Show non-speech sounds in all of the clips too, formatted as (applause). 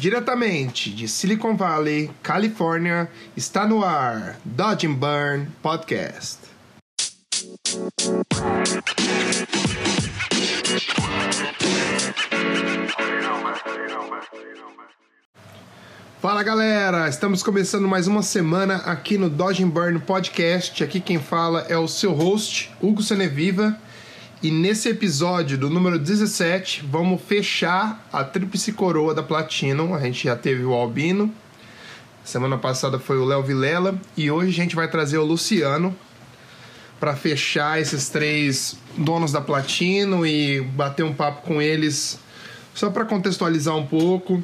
Diretamente de Silicon Valley, Califórnia, está no ar Dodge and Burn Podcast. Fala galera, estamos começando mais uma semana aqui no Dodge and Burn Podcast. Aqui quem fala é o seu host, Hugo Seneviva. E nesse episódio do número 17, vamos fechar a tríplice coroa da Platinum. A gente já teve o Albino, semana passada foi o Léo Vilela e hoje a gente vai trazer o Luciano para fechar esses três donos da Platinum e bater um papo com eles, só para contextualizar um pouco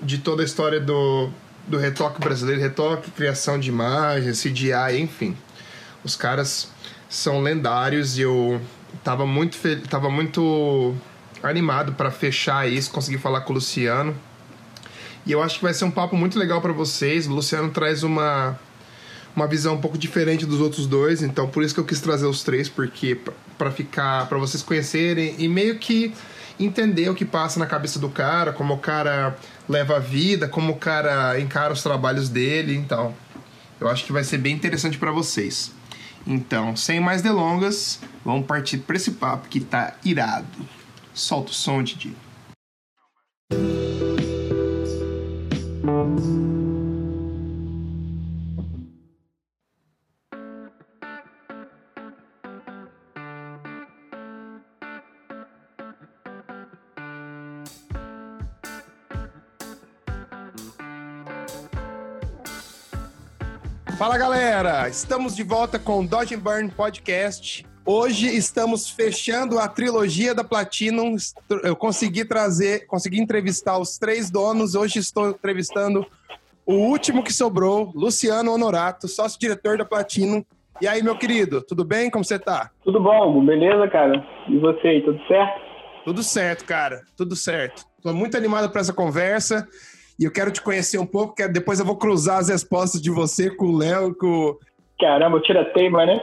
de toda a história do, do retoque brasileiro, retoque, criação de imagens, CGI, enfim. Os caras são lendários e eu tava muito, tava muito animado para fechar isso, conseguir falar com o Luciano. E eu acho que vai ser um papo muito legal para vocês. O Luciano traz uma uma visão um pouco diferente dos outros dois, então por isso que eu quis trazer os três, porque para ficar, para vocês conhecerem e meio que entender o que passa na cabeça do cara, como o cara leva a vida, como o cara encara os trabalhos dele, então eu acho que vai ser bem interessante para vocês. Então, sem mais delongas, vamos partir para esse papo que tá irado. Solta o som, Didi. Fala galera, estamos de volta com o Dodge and Burn Podcast. Hoje estamos fechando a trilogia da Platinum. Eu consegui trazer, consegui entrevistar os três donos. Hoje estou entrevistando o último que sobrou, Luciano Honorato, sócio-diretor da Platinum. E aí, meu querido, tudo bem? Como você tá? Tudo bom, beleza, cara? E você aí, tudo certo? Tudo certo, cara, tudo certo. Estou muito animado para essa conversa. E eu quero te conhecer um pouco, porque depois eu vou cruzar as respostas de você com o Léo, com. Caramba, tira teima, né?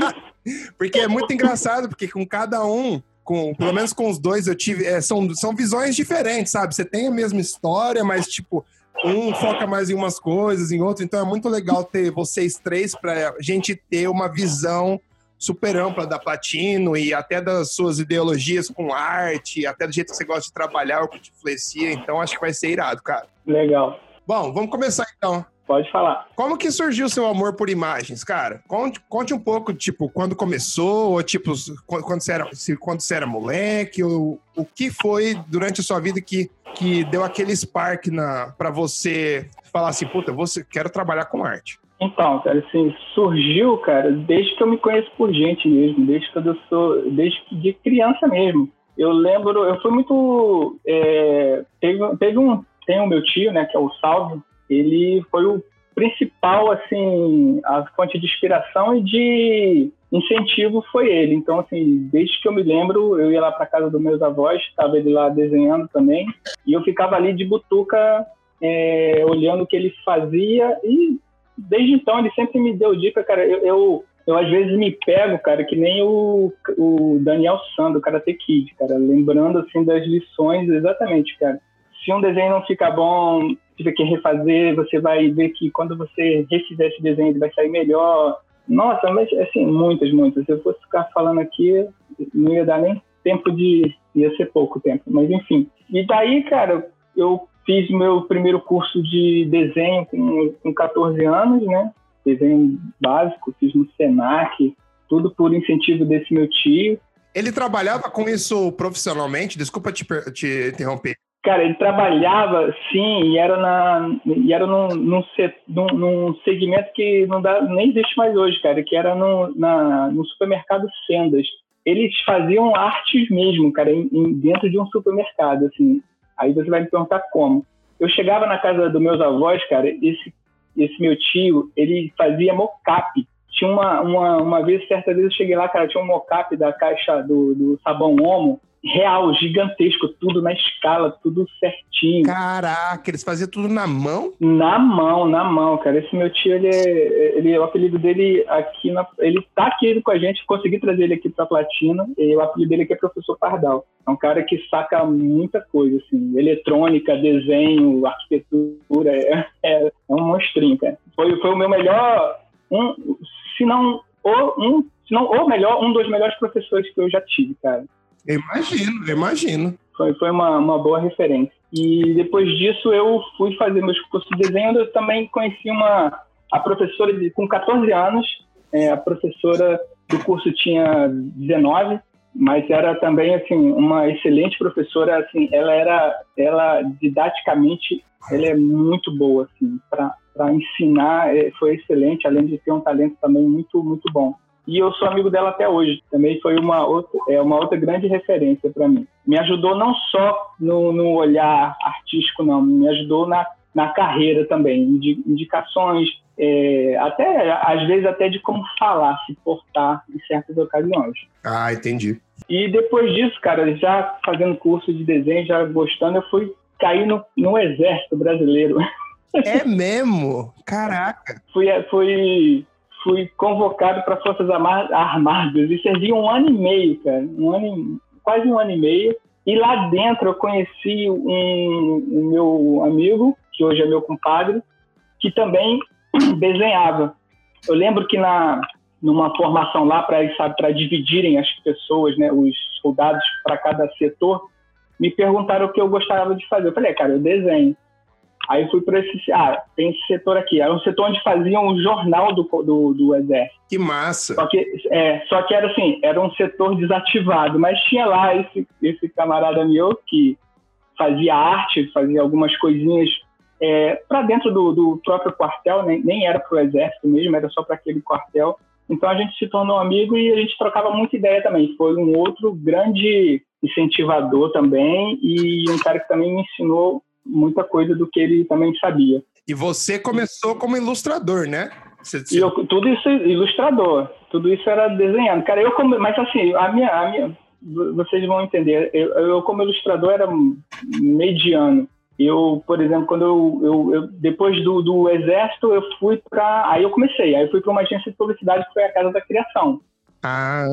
(laughs) porque é muito engraçado, porque com cada um, com, pelo menos com os dois, eu tive. É, são, são visões diferentes, sabe? Você tem a mesma história, mas, tipo, um foca mais em umas coisas, em outro. Então é muito legal ter vocês três para a gente ter uma visão super ampla da Platino e até das suas ideologias com arte, até do jeito que você gosta de trabalhar, o que te influencia. Então acho que vai ser irado, cara. Legal. Bom, vamos começar então. Pode falar. Como que surgiu o seu amor por imagens, cara? Conte, conte um pouco, tipo, quando começou, ou tipo, quando você era, quando você era moleque, ou o que foi durante a sua vida que, que deu aquele spark na, pra você falar assim, puta, eu vou, quero trabalhar com arte? Então, cara, assim, surgiu, cara, desde que eu me conheço por gente mesmo, desde que eu sou, desde de criança mesmo. Eu lembro, eu fui muito, é, teve, teve um, tem o meu tio, né, que é o Salve, ele foi o principal, assim, a fonte de inspiração e de incentivo foi ele. Então, assim, desde que eu me lembro, eu ia lá para casa dos meus avós, estava ele lá desenhando também, e eu ficava ali de butuca, é, olhando o que ele fazia e desde então ele sempre me deu dica, cara. Eu, eu, eu, às vezes me pego, cara, que nem o, o Daniel Sando, o Karate Kid, cara, lembrando assim das lições exatamente, cara. Se um desenho não fica bom, tiver que refazer, você vai ver que quando você refizer esse desenho ele vai sair melhor. Nossa, mas assim, muitas, muitas. Se eu fosse ficar falando aqui, não ia dar nem tempo de. ia ser pouco tempo, mas enfim. E daí, cara, eu Fiz meu primeiro curso de desenho com, com 14 anos, né? Desenho básico, fiz no Senac, tudo por incentivo desse meu tio. Ele trabalhava com isso profissionalmente? Desculpa te, te interromper. Cara, ele trabalhava, sim, e era, na, e era num, num, num, segmento que não dá, nem existe mais hoje, cara, que era no, na, no supermercado Sendas. Eles faziam artes mesmo, cara, em, em, dentro de um supermercado, assim. Aí você vai me perguntar como. Eu chegava na casa dos meus avós, cara, esse, esse meu tio, ele fazia mocap. Tinha uma, uma, uma vez, certa vez eu cheguei lá, cara, tinha um mocap da caixa do, do sabão Omo, real, gigantesco, tudo na escala, tudo certinho. Caraca, eles faziam tudo na mão? Na mão, na mão, cara. Esse meu tio, ele, é, ele o apelido dele aqui, na, ele tá aqui com a gente, consegui trazer ele aqui pra Platina, e o apelido dele aqui é Professor Pardal. É um cara que saca muita coisa, assim, eletrônica, desenho, arquitetura, é, é, é um monstrinho, cara. Foi, foi o meu melhor, um, se não o, um, se não o melhor, um dos melhores professores que eu já tive, cara. Imagino, imagino. Foi, foi uma, uma boa referência. E depois disso eu fui fazer meus cursos de desenho, eu também conheci uma a professora de, com 14 anos, é, a professora do curso tinha 19, mas era também assim uma excelente professora, assim, ela era ela didaticamente ela é muito boa assim para ensinar, é, foi excelente, além de ter um talento também muito muito bom e eu sou amigo dela até hoje. Também foi uma outra, é uma outra grande referência para mim. Me ajudou não só no, no, olhar artístico, não, me ajudou na, na carreira também, indicações, é, até às vezes até de como falar, se portar em certas ocasiões. Ah, entendi. E depois disso, cara, já fazendo curso de desenho, já gostando, eu fui cair no, no exército brasileiro. É mesmo? Caraca! fui, fui fui convocado para Forças Armadas e servi um ano e meio, cara, um ano, quase um ano e meio. E lá dentro eu conheci um, um meu amigo, que hoje é meu compadre, que também (clears throat) desenhava. Eu lembro que na numa formação lá para sabe para dividirem as pessoas, né, os soldados para cada setor, me perguntaram o que eu gostava de fazer. Eu falei, é, cara, eu desenho. Aí fui para esse. Ah, tem esse setor aqui. Era um setor onde faziam o jornal do, do, do Exército. Que massa! Só que, é, só que era assim, era um setor desativado, mas tinha lá esse, esse camarada meu que fazia arte, fazia algumas coisinhas é, para dentro do, do, próprio quartel, nem, nem era para o Exército mesmo, era só para aquele quartel. Então a gente se tornou amigo e a gente trocava muita ideia também. Foi um outro grande incentivador também e um cara que também me ensinou muita coisa do que ele também sabia. E você começou como ilustrador, né? Você, você... Eu, tudo isso ilustrador, tudo isso era desenhando. Cara, eu como, mas assim, a minha, a minha, vocês vão entender. Eu, eu como ilustrador era mediano. Eu, por exemplo, quando eu, eu, eu depois do, do exército, eu fui para, aí eu comecei, aí eu fui para uma agência de publicidade que foi a Casa da Criação. Ah.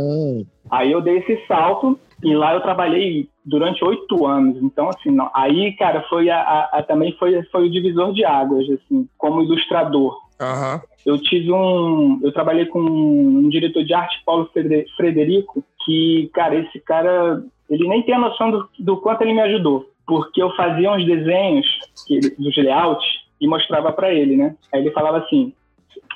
Aí eu dei esse salto e lá eu trabalhei durante oito anos. Então, assim, não, aí, cara, foi a, a, a, também foi, foi o divisor de águas, assim, como ilustrador. Uhum. Eu tive um. Eu trabalhei com um diretor de arte, Paulo Frederico, que, cara, esse cara, ele nem tem a noção do, do quanto ele me ajudou. Porque eu fazia uns desenhos que, dos layouts e mostrava para ele, né? Aí ele falava assim: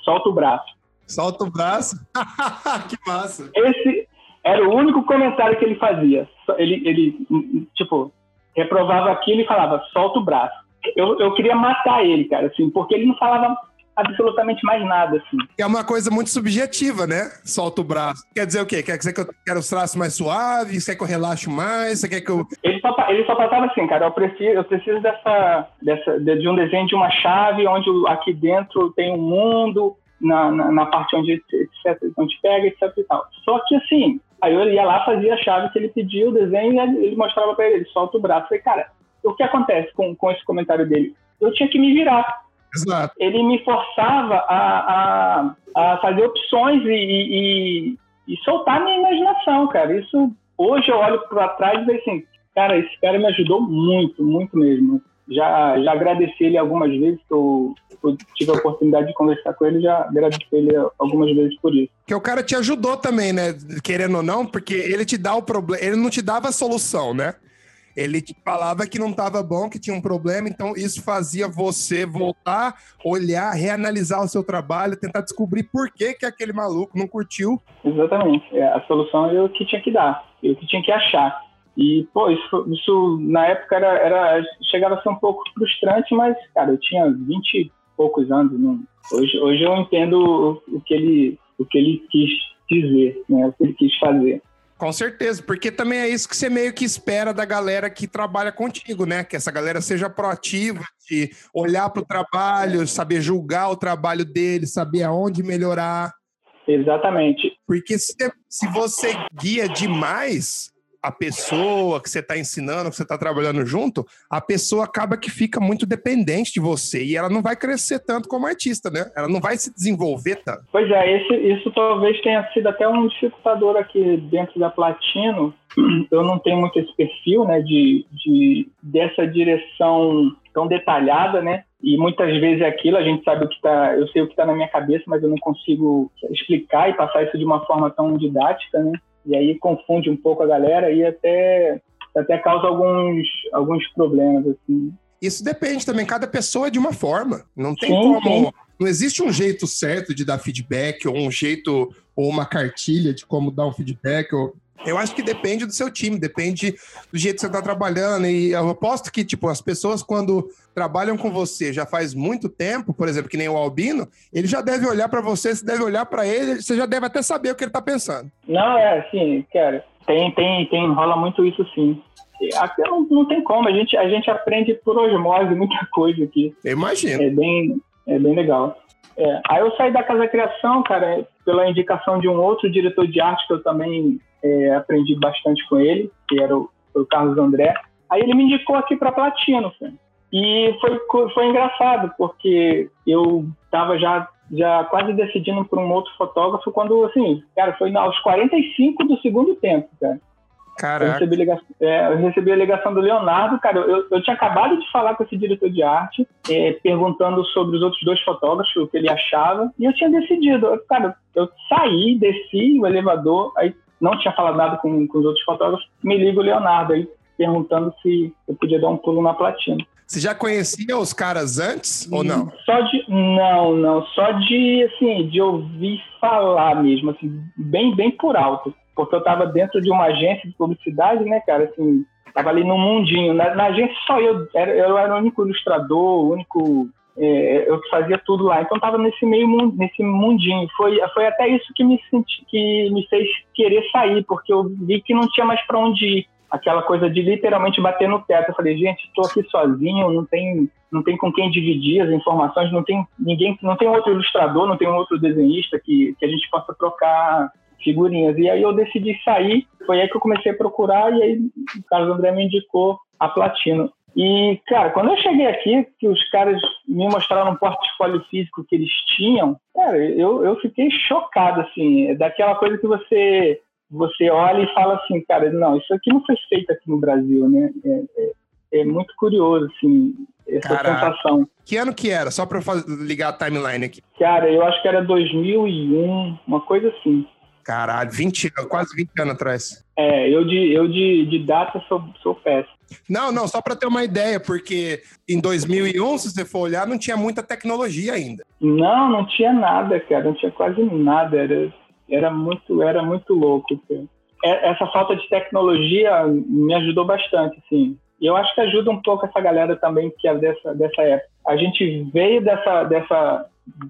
solta o braço. Solta o braço? (laughs) que massa! Esse, era o único comentário que ele fazia. Ele, ele tipo, reprovava aquilo e falava, solta o braço. Eu, eu queria matar ele, cara, assim, porque ele não falava absolutamente mais nada, assim. É uma coisa muito subjetiva, né? Solta o braço. Quer dizer o quê? Quer dizer que eu quero os traços mais suaves? Quer que eu relaxe mais? Você quer que eu... Ele só, ele só passava assim, cara, eu preciso, eu preciso dessa, dessa, de um desenho de uma chave onde aqui dentro tem um mundo, na, na, na parte onde, etc, onde pega, etc e tal. Só que, assim, Aí eu ia lá, fazia a chave que ele pediu, o desenho, e ele mostrava para ele, ele solta o braço. Eu falei, cara, o que acontece com, com esse comentário dele? Eu tinha que me virar. Exato. Ele me forçava a, a, a fazer opções e, e, e, soltar minha imaginação, cara. Isso, hoje eu olho para trás e vejo assim, cara, esse cara me ajudou muito, muito mesmo já, já agradeci ele algumas vezes, que eu, eu, tive a oportunidade de conversar com ele, já agradeci ele algumas vezes por isso. Que o cara te ajudou também, né? Querendo ou não, porque ele te dá o problema, ele não te dava a solução, né? Ele te falava que não estava bom, que tinha um problema, então isso fazia você voltar, olhar, reanalisar o seu trabalho, tentar descobrir por que, que aquele maluco não curtiu. Exatamente. É, a solução eu que tinha que dar, eu que tinha que achar. E, pô, isso, isso na época era, era, chegava a ser um pouco frustrante, mas, cara, eu tinha 20 e poucos anos. Não, hoje, hoje eu entendo o, o, que ele, o que ele quis dizer, né, o que ele quis fazer. Com certeza, porque também é isso que você meio que espera da galera que trabalha contigo, né? Que essa galera seja proativa, de olhar para o trabalho, saber julgar o trabalho dele, saber aonde melhorar. Exatamente. Porque se, se você guia demais, a pessoa que você está ensinando, que você está trabalhando junto, a pessoa acaba que fica muito dependente de você e ela não vai crescer tanto como artista, né? Ela não vai se desenvolver tanto. Pois é, esse, isso talvez tenha sido até um dificultador aqui dentro da Platino. (clears throat) Eu não tenho muito esse perfil, né, de, de dessa direção tão detalhada, né? E muitas vezes é aquilo, a gente sabe o que está, eu sei o que está na minha cabeça, mas eu não consigo explicar e passar isso de uma forma tão didática, né? E aí confunde um pouco a galera e até, até causa alguns, alguns problemas, assim. Isso depende também, cada pessoa é de uma forma. Não tem sim, como. Sim. Não existe um jeito certo de dar feedback, ou um jeito, ou uma cartilha de como dar um feedback. Ou... Eu acho que depende do seu time, depende do jeito que você está trabalhando. E eu aposto que, tipo, as pessoas, quando trabalham com você já faz muito tempo, por exemplo, que nem o Albino, ele já deve olhar para você, você deve olhar para ele, você já deve até saber o que ele está pensando. Não, é assim, cara, tem, tem, tem, rola muito isso sim. Aqui não, não tem como, a gente, a gente aprende por osmose muita (laughs) coisa aqui. Imagina. É bem, é bem legal. É, aí eu saí da Casa Criação, cara, pela indicação de um outro diretor de arte que eu também é, aprendi bastante com ele, que era o, o Carlos André. Aí ele me indicou aqui para Platino, cara. E foi, foi engraçado, porque eu estava já, já quase decidindo por um outro fotógrafo quando, assim, cara, foi aos 45 do segundo tempo, cara. Caraca. Eu recebi, ligação, é, eu recebi a ligação do Leonardo, cara. Eu, eu tinha acabado de falar com esse diretor de arte, é, perguntando sobre os outros dois fotógrafos, o que ele achava, e eu tinha decidido. Eu, cara, eu saí, desci o elevador, aí não tinha falado nada com, com os outros fotógrafos, me liga o Leonardo aí, perguntando se eu podia dar um pulo na platina. Você já conhecia os caras antes ou não? Só de não, não, só de assim, de ouvir falar mesmo, assim, bem bem por alto, porque eu estava dentro de uma agência de publicidade, né, cara, assim, tava ali no mundinho. Na, na agência só eu, era, eu era o único ilustrador, o único é, eu fazia tudo lá. Então estava nesse meio nesse mundinho. Foi, foi até isso que me senti, que me fez querer sair, porque eu vi que não tinha mais para onde ir aquela coisa de literalmente bater no teto. Eu falei, gente, estou aqui sozinho, não tem, não tem com quem dividir as informações, não tem ninguém, não tem outro ilustrador, não tem outro desenhista que, que a gente possa trocar figurinhas. E aí eu decidi sair, foi aí que eu comecei a procurar e aí o Carlos André me indicou a Platino. E, cara, quando eu cheguei aqui, que os caras me mostraram um portfólio físico que eles tinham, cara, eu, eu fiquei chocado, assim, daquela coisa que você você olha e fala assim, cara, não, isso aqui não foi feito aqui no Brasil, né? É, é, é muito curioso, assim, essa Caraca. sensação. Que ano que era? Só para ligar a timeline aqui. Cara, eu acho que era 2001, uma coisa assim. Caralho, 20, quase 20 anos atrás. É, eu de, eu de, de data sou, sou péssimo. Não, não, só para ter uma ideia, porque em 2001, se você for olhar, não tinha muita tecnologia ainda. Não, não tinha nada, cara, não tinha quase nada. Era, era muito, era muito louco. Assim. Essa falta de tecnologia me ajudou bastante, assim. E eu acho que ajuda um pouco essa galera também que é dessa, dessa época. A gente veio dessa, dessa,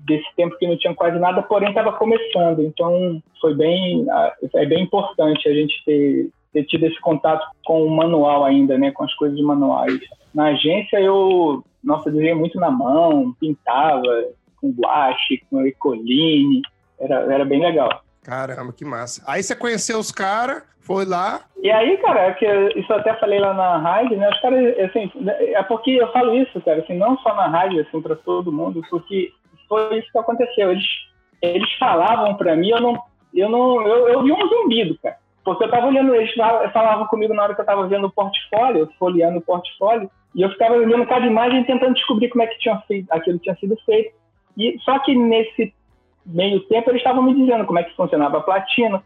desse tempo que não tinha quase nada, porém estava começando. Então foi bem, é bem importante a gente ter, ter tido esse contato com o manual ainda, né, com as coisas manuais. Na agência eu, nossa, desenhei muito na mão, pintava com guache, com ecoline, era, era bem legal. Caramba, que massa. Aí você conheceu os caras, foi lá. E aí, cara, é que isso eu até falei lá na rádio, né? Os caras, assim, é porque eu falo isso, cara, assim, não só na rádio, assim, para todo mundo, porque foi isso que aconteceu. Eles, eles falavam para mim, eu não, eu não, eu, eu vi um zumbido, cara. Porque eu tava olhando, eles falavam comigo na hora que eu tava vendo o portfólio, folheando o portfólio, e eu ficava olhando cada imagem tentando descobrir como é que tinha feito, aquilo tinha sido feito. E só que nesse meio tempo eles estavam me dizendo como é que funcionava a platina,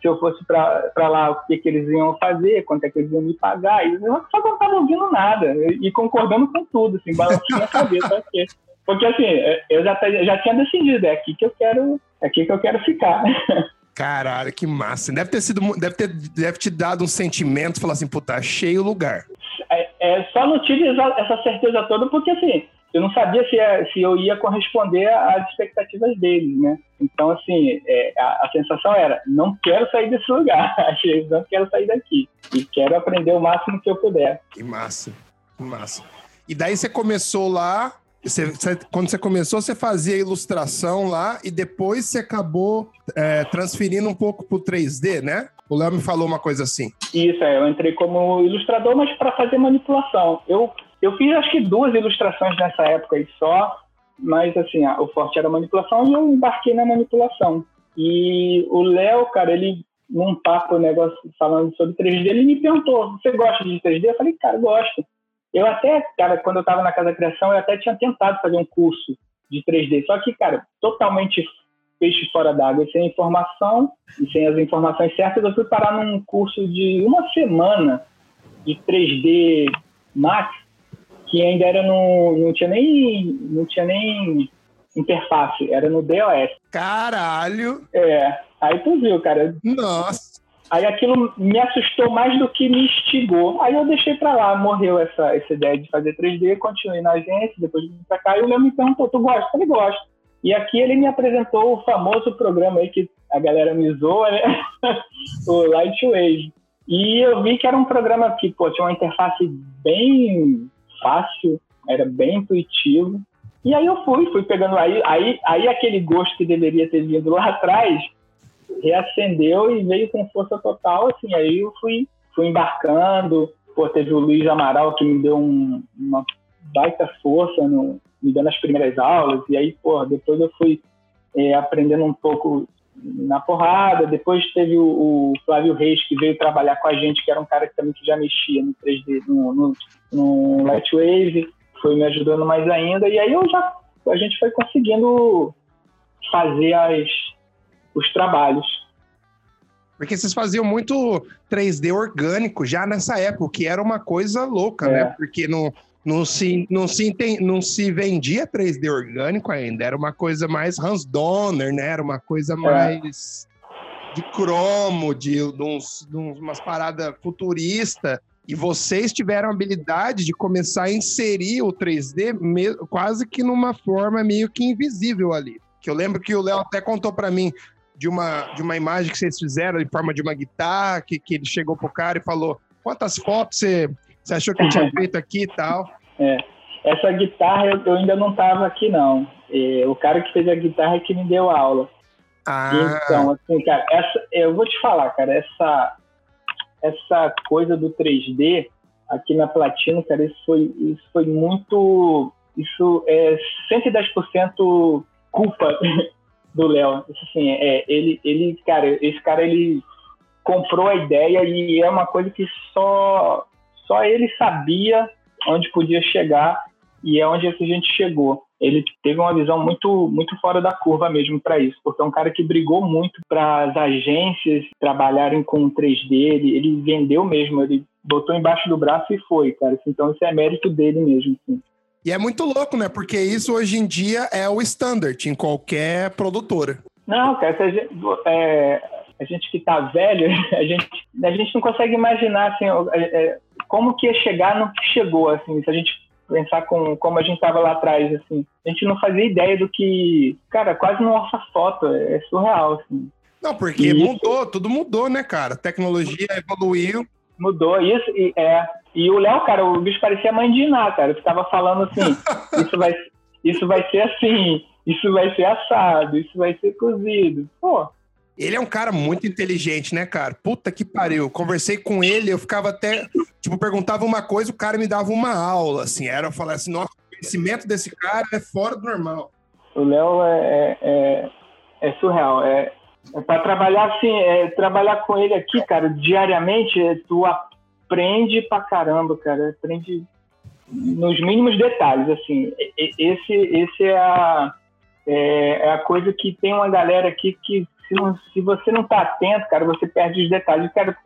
se eu fosse para lá, o que, que eles iam fazer, quanto é que eles iam me pagar. E eu só não estava ouvindo nada e concordando com tudo, assim, balançando a cabeça. (laughs) Porque, porque assim, eu já, já tinha decidido, é aqui que eu quero, é aqui que eu quero ficar. (laughs) Caralho, que massa. Deve ter sido, deve ter, deve te dado um sentimento, falar assim, puta, achei o lugar. É, é, só não tive essa certeza toda porque, assim, eu não sabia se, é, se eu ia corresponder às expectativas deles, né? Então, assim, é, a, a, sensação era, não quero sair desse lugar, (laughs) não quero sair daqui. E quero aprender o máximo que eu puder. Que massa, que massa. E daí você começou lá, Você, você, quando você começou, você fazia ilustração lá e depois você acabou é, transferindo um pouco para o 3D, né? O Léo me falou uma coisa assim. Isso, é, eu entrei como ilustrador, mas para fazer manipulação. Eu, eu fiz acho que duas ilustrações nessa época aí só, mas assim, o forte era manipulação e eu embarquei na manipulação. E o Léo, cara, ele, num papo, negócio falando sobre 3D, ele me perguntou: Você gosta de 3D? Eu falei, cara, gosto. Eu até, cara, quando eu estava na Casa da Criação, eu até tinha tentado fazer um curso de 3D, só que, cara, totalmente peixe fora d'água, sem informação e sem as informações certas, eu fui parar num curso de uma semana de 3D Max, que ainda era no, não tinha nem, não tinha nem interface, era no DOS. Caralho! É, aí tu viu, cara. Nossa! Aí aquilo me assustou mais do que me instigou. Aí eu deixei pra lá, morreu essa, essa ideia de fazer 3D, continuei na agência, depois vim pra cá e o Léo me perguntou, tu gosta? Eu falei, gosto. E aqui ele me apresentou o famoso programa aí que a galera me zoa, né? (laughs) o Lightwave. E eu vi que era um programa que pô, tinha uma interface bem fácil, era bem intuitivo. E aí eu fui, fui pegando aí, aí, aí aquele gosto que deveria ter vindo lá atrás reacendeu e veio com força total, assim, aí eu fui, fui embarcando, pô, teve o Luiz Amaral que me deu um, uma baita força, no, me dando as primeiras aulas, e aí, pô, depois eu fui é, aprendendo um pouco na porrada, depois teve o, o, Flávio Reis que veio trabalhar com a gente, que era um cara que também que já mexia no 3D, no, no, no Lightwave, foi me ajudando mais ainda, e aí eu já, a gente foi conseguindo fazer as, os trabalhos. Porque vocês faziam muito 3D orgânico já nessa época, que era uma coisa louca, né? é. né? Porque não, não, se, não, se, não se vendia 3D orgânico ainda, era uma coisa mais Hans Donner, né? Era uma coisa é. mais de cromo, de, de, uns, de umas paradas futuristas. E vocês tiveram a habilidade de começar a inserir o 3D quase que numa forma meio que invisível ali. Que eu lembro que o Léo até contou para mim de uma, de uma imagem que vocês fizeram em forma de uma guitarra, que, que ele chegou pro cara e falou: quantas fotos você, você achou que eu tinha (laughs) feito aqui e tal? É. Essa guitarra eu, ainda não estava aqui, não. O cara que fez a guitarra é que me deu aula. Ah. Então, assim, cara, essa, eu vou te falar, cara, essa, essa coisa do 3D aqui na Platino, cara, isso foi, isso foi muito. Isso é 110% culpa (laughs) do Léo. Assim, é, ele, ele, cara, esse cara ele comprou a ideia e é uma coisa que só só ele sabia onde podia chegar e é onde a gente chegou. Ele teve uma visão muito muito fora da curva mesmo para isso, porque é um cara que brigou muito para as agências trabalharem com 3D, ele, ele vendeu mesmo, ele botou embaixo do braço e foi, cara. Então isso é mérito dele mesmo. Assim. E é muito louco, né? Porque isso hoje em dia é o standard em qualquer produtora. Não, cara, é, a gente que tá velho, (laughs) a gente, a gente não consegue imaginar assim, é, como que ia chegar no que chegou, assim, se a gente pensar com como a gente estava lá atrás, assim. A gente não fazia ideia do que, cara, quase não orça foto, é surreal, assim. Não, porque e mudou, isso... tudo mudou, né, cara? A tecnologia evoluiu. Mudou, isso, e, é, e o Léo, cara, o bicho parecia mãe de Iná, cara. Eu ficava falando assim, (laughs) isso vai, isso vai ser assim, isso vai ser assado, isso vai ser cozido. Pô. Ele é um cara muito inteligente, né, cara? Puta que pariu. Conversei com ele, eu ficava até. Tipo, perguntava uma coisa, o cara me dava uma aula, assim. Era eu falar assim, nossa, o conhecimento desse cara é fora do normal. O Léo é, é, é, é surreal. É, é para trabalhar assim, é, trabalhar com ele aqui, cara, diariamente, é, tu aprende pra caramba, cara. Aprende nos mínimos detalhes, assim. Esse, esse é a, é, é, a coisa que tem uma galera aqui que se, não, se você não tá atento, cara, você perde os detalhes. Cara,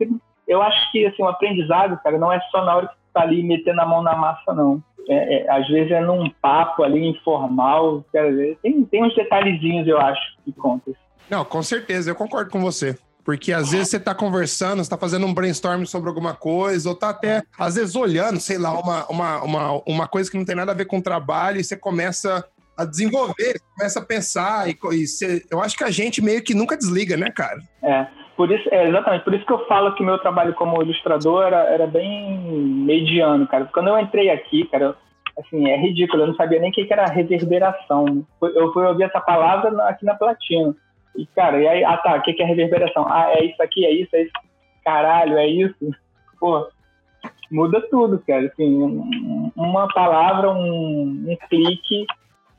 eu acho que, assim, o aprendizado, cara, não é só na hora que você tá ali metendo a mão na massa, não. É, é, às vezes é num papo ali informal, cara, tem, tem uns detalhezinhos, eu acho, que contam. Não, com certeza, eu concordo com você. Porque às vezes você está conversando, está fazendo um brainstorm sobre alguma coisa, ou está até, às vezes, olhando, sei lá, uma, uma, uma, uma coisa que não tem nada a ver com o trabalho, e você começa a desenvolver, começa a pensar, e, e você, eu acho que a gente meio que nunca desliga, né, cara? É, por isso, é, exatamente, por isso que eu falo que meu trabalho como ilustrador era, era bem mediano, cara. Quando eu entrei aqui, cara, assim, é ridículo. Eu não sabia nem o que era reverberação. Eu fui ouvir essa palavra aqui na Platina. E, cara, e aí, ah tá, o que é reverberação? Ah, é isso aqui, é isso, é isso. Caralho, é isso. Pô, muda tudo, cara. Assim, uma palavra, um, um clique.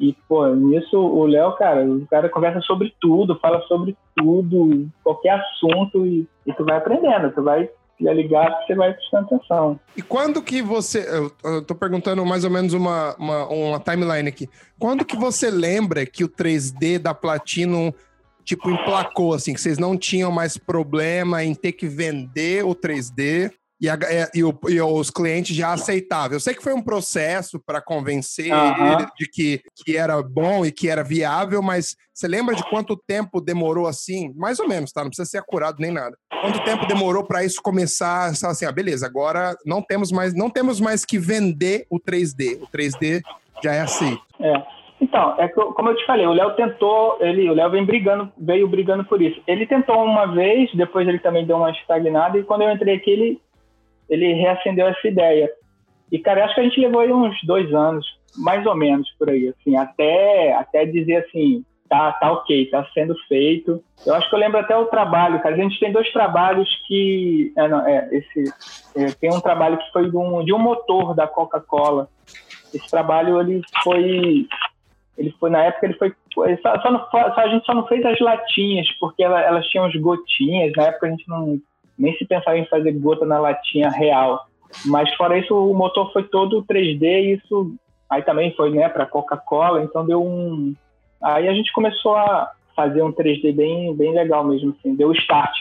E, pô, nisso o Léo, cara, o cara conversa sobre tudo, fala sobre tudo, qualquer assunto, e, e tu vai aprendendo, tu vai e é ligado que você vai prestando atenção. E quando que você. Eu, eu tô perguntando mais ou menos uma, uma, uma, timeline aqui. Quando que você lembra que o 3D da Platinum, tipo, emplacou, assim, que vocês não tinham mais problema em ter que vender o 3D? E, a, é, e, o, e, os clientes já aceitavam. Eu sei que foi um processo para convencer ele de que, que era bom e que era viável, mas você lembra de quanto tempo demorou assim? Mais ou menos, tá? Não precisa ser acurado nem nada. Quanto tempo demorou para isso começar? Assim, ah, beleza, agora não temos mais, não temos mais que vender o 3D. O 3D já é aceito. É. Então, é como eu te falei, o Léo tentou, ele, o Léo vem brigando, veio brigando por isso. Ele tentou uma vez, depois ele também deu uma estagnada, e quando eu entrei aqui, ele ele reacendeu essa ideia. E, cara, acho que a gente levou aí uns dois anos, mais ou menos, por aí, assim, até, até dizer assim, tá, tá ok, tá sendo feito. Eu acho que eu lembro até o trabalho, cara. A gente tem dois trabalhos que. É, não, é, esse, é, tem um trabalho que foi de um, de um motor da Coca-Cola. Esse trabalho, ele foi. Ele foi, na época, ele foi. Só, só, não, só, a gente só não fez as latinhas, porque ela, elas tinham as gotinhas. Na época a gente não nem se pensava em fazer gota na latinha real. Mas fora isso, o motor foi todo 3D e isso aí também foi, né, para Coca-Cola, então deu um aí a gente começou a fazer um 3D bem bem legal mesmo assim, deu start.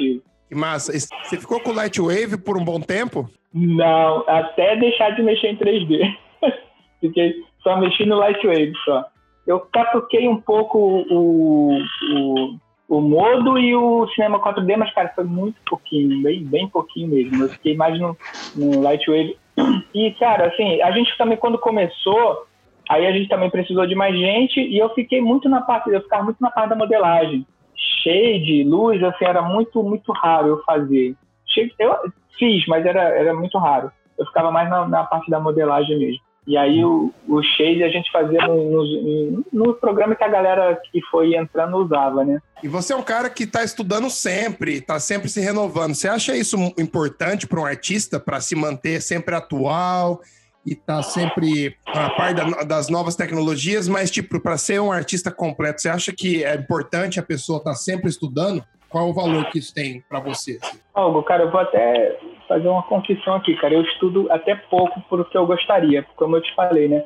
Que massa. Você ficou com o Lightwave por um bom tempo? Não, até deixar de mexer em 3D. (laughs) Fiquei só mexendo no Lightwave só. Eu catuquei um pouco o, o o Modo e o Cinema 4D, mas, cara, foi muito pouquinho, bem, bem pouquinho mesmo. Eu fiquei mais no, no Lightwave. E, cara, assim, a gente também, quando começou, aí a gente também precisou de mais gente e eu fiquei muito na parte, eu ficava muito na parte da modelagem. Shade, luz, assim, era muito, muito raro eu fazer. Eu fiz, mas era, era muito raro. Eu ficava mais na, na parte da modelagem mesmo. E aí o, o Shade a gente fazia no, no, no, programa que a galera que foi entrando usava, né? E você é um cara que está estudando sempre, está sempre se renovando. Você acha isso importante para um artista para se manter sempre atual e tá sempre a par das novas tecnologias, mas tipo para ser um artista completo, você acha que é importante a pessoa estar tá sempre estudando? Qual o valor que isso tem para você? Assim? Algo, cara, eu vou até fazer uma confissão aqui, cara. Eu estudo até pouco por que eu gostaria, como eu te falei, né?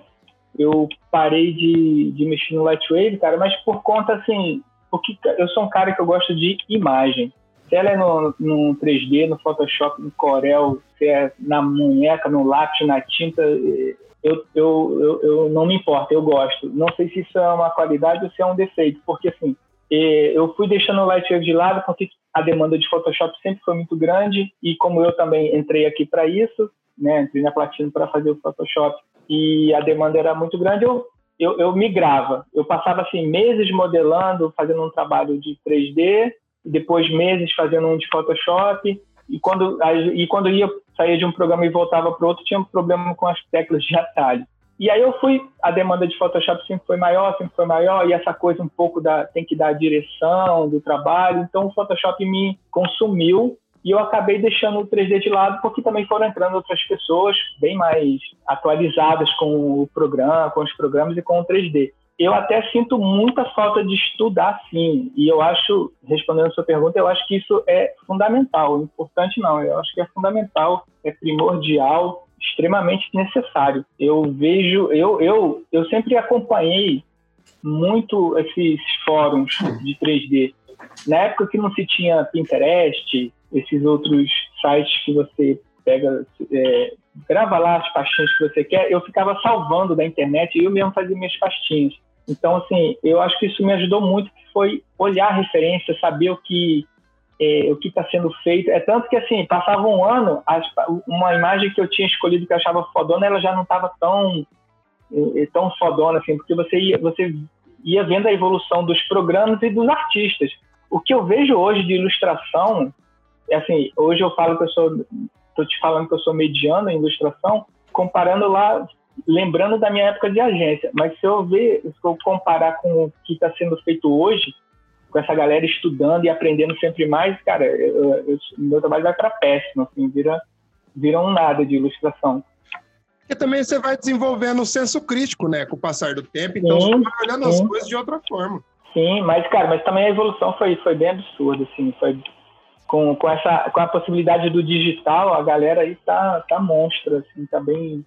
Eu parei de, de mexer no Lightwave, cara, mas por conta, assim, porque eu sou um cara que eu gosto de imagem. Se ela é no, no 3D, no Photoshop, no Corel, se é na munheca, no lápis, na tinta, eu, eu, eu, eu não me importo, eu gosto. Não sei se isso é uma qualidade ou se é um defeito, porque assim, eu fui deixando o Lightwave de lado porque a demanda de Photoshop sempre foi muito grande e como eu também entrei aqui para isso, né, entrei na Platinum para fazer o Photoshop e a demanda era muito grande, eu, eu, eu migrava. Eu passava assim meses modelando, fazendo um trabalho de 3D, e depois meses fazendo um de Photoshop e quando e quando ia sair de um programa e voltava para outro tinha um problema com as teclas de atalho. E aí eu fui, a demanda de Photoshop sempre foi maior, sempre foi maior, e essa coisa um pouco da, tem que dar a direção do trabalho, então o Photoshop me consumiu e eu acabei deixando o 3D de lado porque também foram entrando outras pessoas bem mais atualizadas com o programa, com os programas e com o 3D. Eu até sinto muita falta de estudar, sim, e eu acho, respondendo a sua pergunta, eu acho que isso é fundamental, importante não, eu acho que é fundamental, é primordial, extremamente necessário. Eu vejo, eu, eu, eu sempre acompanhei muito esses fóruns de 3D. Na época que não se tinha Pinterest, esses outros sites que você pega, é, grava lá as pastinhas que você quer, eu ficava salvando da internet e eu mesmo fazia minhas pastinhas. Então, assim, eu acho que isso me ajudou muito, que foi olhar a referência, saber o que é, o que está sendo feito. É tanto que, assim, passava um ano, as, uma imagem que eu tinha escolhido que eu achava fodona, ela já não estava tão, é, tão fodona, assim, porque você ia, você ia vendo a evolução dos programas e dos artistas. O que eu vejo hoje de ilustração, é assim, hoje eu falo que eu sou, estou te falando que eu sou mediano em ilustração, comparando lá lembrando da minha época de agência. Mas se eu ver, se eu comparar com o que está sendo feito hoje, com essa galera estudando e aprendendo sempre mais, cara, eu, eu, meu trabalho vai para péssimo, assim, vira, vira um nada de ilustração. Porque também você vai desenvolvendo o senso crítico, né, com o passar do tempo, então sim, você vai olhando sim. as coisas de outra forma. Sim, mas, cara, mas também a evolução foi, foi bem absurda, assim, foi com, com, essa, com a possibilidade do digital, a galera aí tá, tá monstra, assim, tá bem...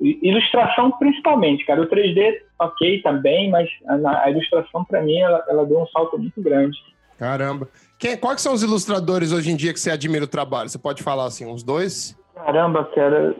Ilustração principalmente, cara, o 3D, ok, tá bem, mas a, a ilustração, para mim, ela, ela deu um salto muito grande. Caramba. Quem, quais são os ilustradores hoje em dia que você admira o trabalho? Você pode falar, assim, uns dois? Caramba, cara,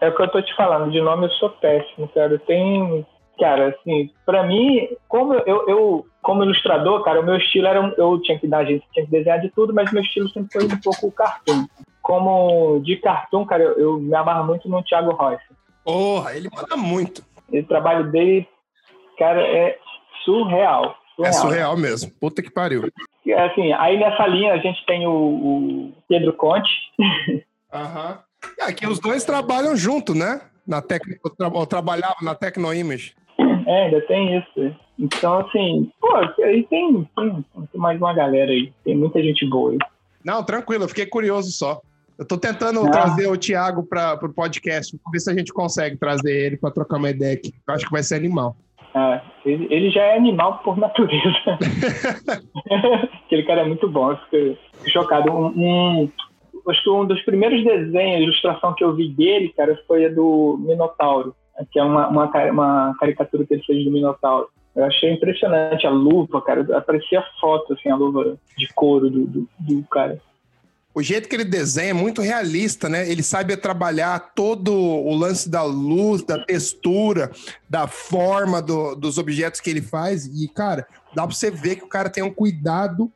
é o que eu tô te falando, de nome eu sou péssimo, cara, tem cara, assim, para mim, como eu, eu, como ilustrador, cara, o meu estilo era, eu tinha que dar gente, tinha que desenhar de tudo, mas meu estilo sempre foi um pouco cartoon. Como de cartoon, cara, eu, eu me amarro muito no Thiago Royce. Porra, ele manda muito. O trabalho dele, cara, é surreal. surreal. É surreal mesmo. Puta que pariu. Assim, aí nessa linha a gente tem o, o Pedro Conte. Aham. Uhum. Aqui os dois trabalham junto, né? Na eu, tra... eu trabalhava na Tecno Image. É, ainda tem isso. Então, assim, pô, aí tem, tem, tem, mais uma galera aí. Tem muita gente boa aí. Não, tranquilo, eu fiquei curioso só. Eu tô tentando trazer o Thiago para o podcast, ver se a gente consegue trazer ele para trocar uma ideia aqui. Eu acho que vai ser animal. Ah, ele, ele já é animal por natureza. (laughs) Aquele cara é muito bom, eu fico chocado. Um, um, acho que um dos primeiros desenhos, ilustração que eu vi dele, cara, foi a do Minotauro que é uma, uma, uma caricatura que ele fez do Minotauro. Eu achei impressionante a luva, cara. Aparecia foto, assim, a luva de couro do, do, do, cara. O jeito que ele desenha é muito realista, né? Ele sabe trabalhar todo o lance da luz, da textura, da forma do, dos objetos que ele faz. E, cara, dá pra você ver que o cara tem um cuidado.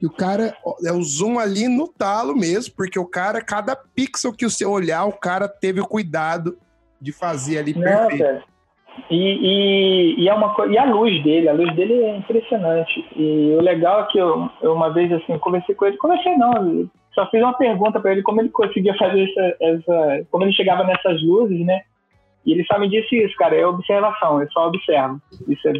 Que o cara é o zoom ali no talo mesmo, porque o cara, cada pixel que você olhar, o cara teve o cuidado de fazer ali perfeito. E, e, e, é uma e a luz dele, a luz dele é impressionante. E o legal é que eu, eu uma vez assim conversei com ele, conversei não, só fiz uma pergunta para ele como ele conseguia fazer essa, essa, como ele chegava nessas luzes, né? E ele só me disse isso, cara, é observação, eu só observo. Isso é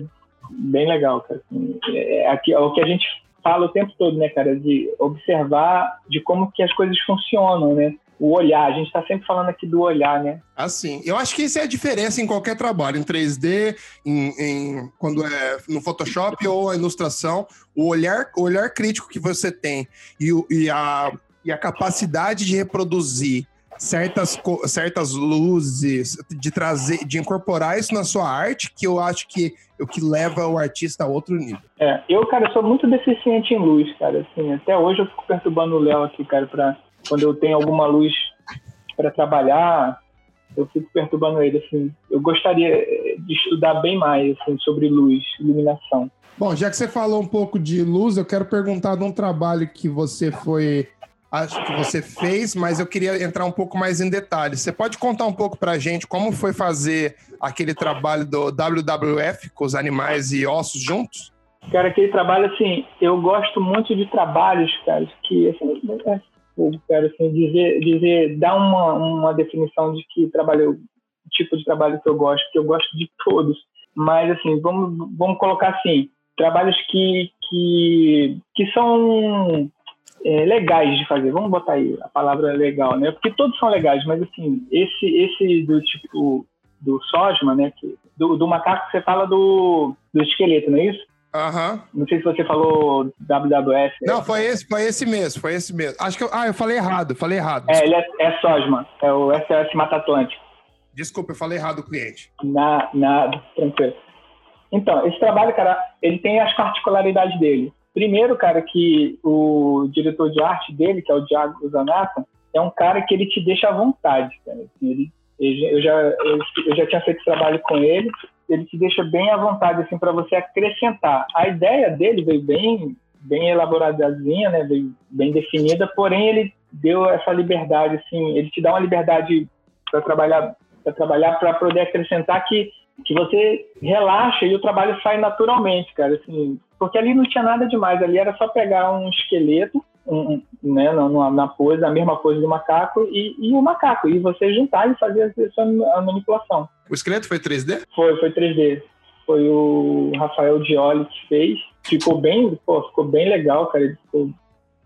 bem legal, cara. É, é, é o que a gente fala o tempo todo, né, cara, de observar de como que as coisas funcionam, né? O olhar. A gente está sempre falando aqui do olhar, né? Assim, eu acho que isso é a diferença em qualquer trabalho, em 3D, em, em, quando é no Photoshop ou a ilustração, o olhar, o olhar crítico que você tem e, e, a, e a capacidade de reproduzir certas, certas luzes, de trazer, de incorporar isso na sua arte, que eu acho que o que leva o artista a outro nível. É, eu, cara, sou muito deficiente em luz, cara, assim, até hoje eu fico perturbando o Léo aqui, cara, para quando eu tenho alguma luz para trabalhar, eu fico perturbando ele. Assim, eu gostaria de estudar bem mais assim, sobre luz, iluminação. Bom, já que você falou um pouco de luz, eu quero perguntar de um trabalho que você foi, acho que você fez, mas eu queria entrar um pouco mais em detalhes. Você pode contar um pouco para a gente como foi fazer aquele trabalho do WWF com os animais e ossos juntos? Cara, aquele trabalho, assim, eu gosto muito de trabalhos, cara, que assim, é eu quero assim, dizer, dizer, dar uma, uma definição de que trabalho, tipo de trabalho que eu gosto, que eu gosto de todos. Mas, assim, vamos, vamos colocar assim, trabalhos que, que, que são é, legais de fazer. Vamos botar aí a palavra legal, né? Porque todos são legais, mas, assim, esse, esse do tipo do Sosma, né? Que, do, do macaco, você fala do, do esqueleto, não é isso? Aham. Não sei se você falou WWF. Não, foi esse, foi esse mesmo, foi esse mesmo. Acho que eu, ah, eu falei errado, falei errado. É, ele é, é Sosma, é o SOS Mata Atlântico. Desculpa, eu falei errado o cliente. Na, nada, tranquilo. Então, esse trabalho, cara, ele tem as particularidades dele. Primeiro, cara, que o diretor de arte dele, que é o Diago Zanata, é um cara que ele te deixa à vontade, cara. Ele, eu, já, eu já tinha feito trabalho com ele, ele te deixa bem à vontade assim para você acrescentar. A ideia dele veio bem bem elaboradazinha, né, veio bem definida, porém ele deu essa liberdade assim, ele te dá uma liberdade para trabalhar para trabalhar para poder acrescentar que que você relaxa e o trabalho sai naturalmente, cara, assim, porque ali não tinha nada demais, ali era só pegar um esqueleto, um, né, na, na pose, a mesma pose do macaco e, e o macaco, e você juntar e fazer a manipulação. O esqueleto foi 3D? Foi, foi 3D. Foi o Rafael Dioli que fez. Ficou bem, pô, ficou bem legal, cara. Ele, ficou,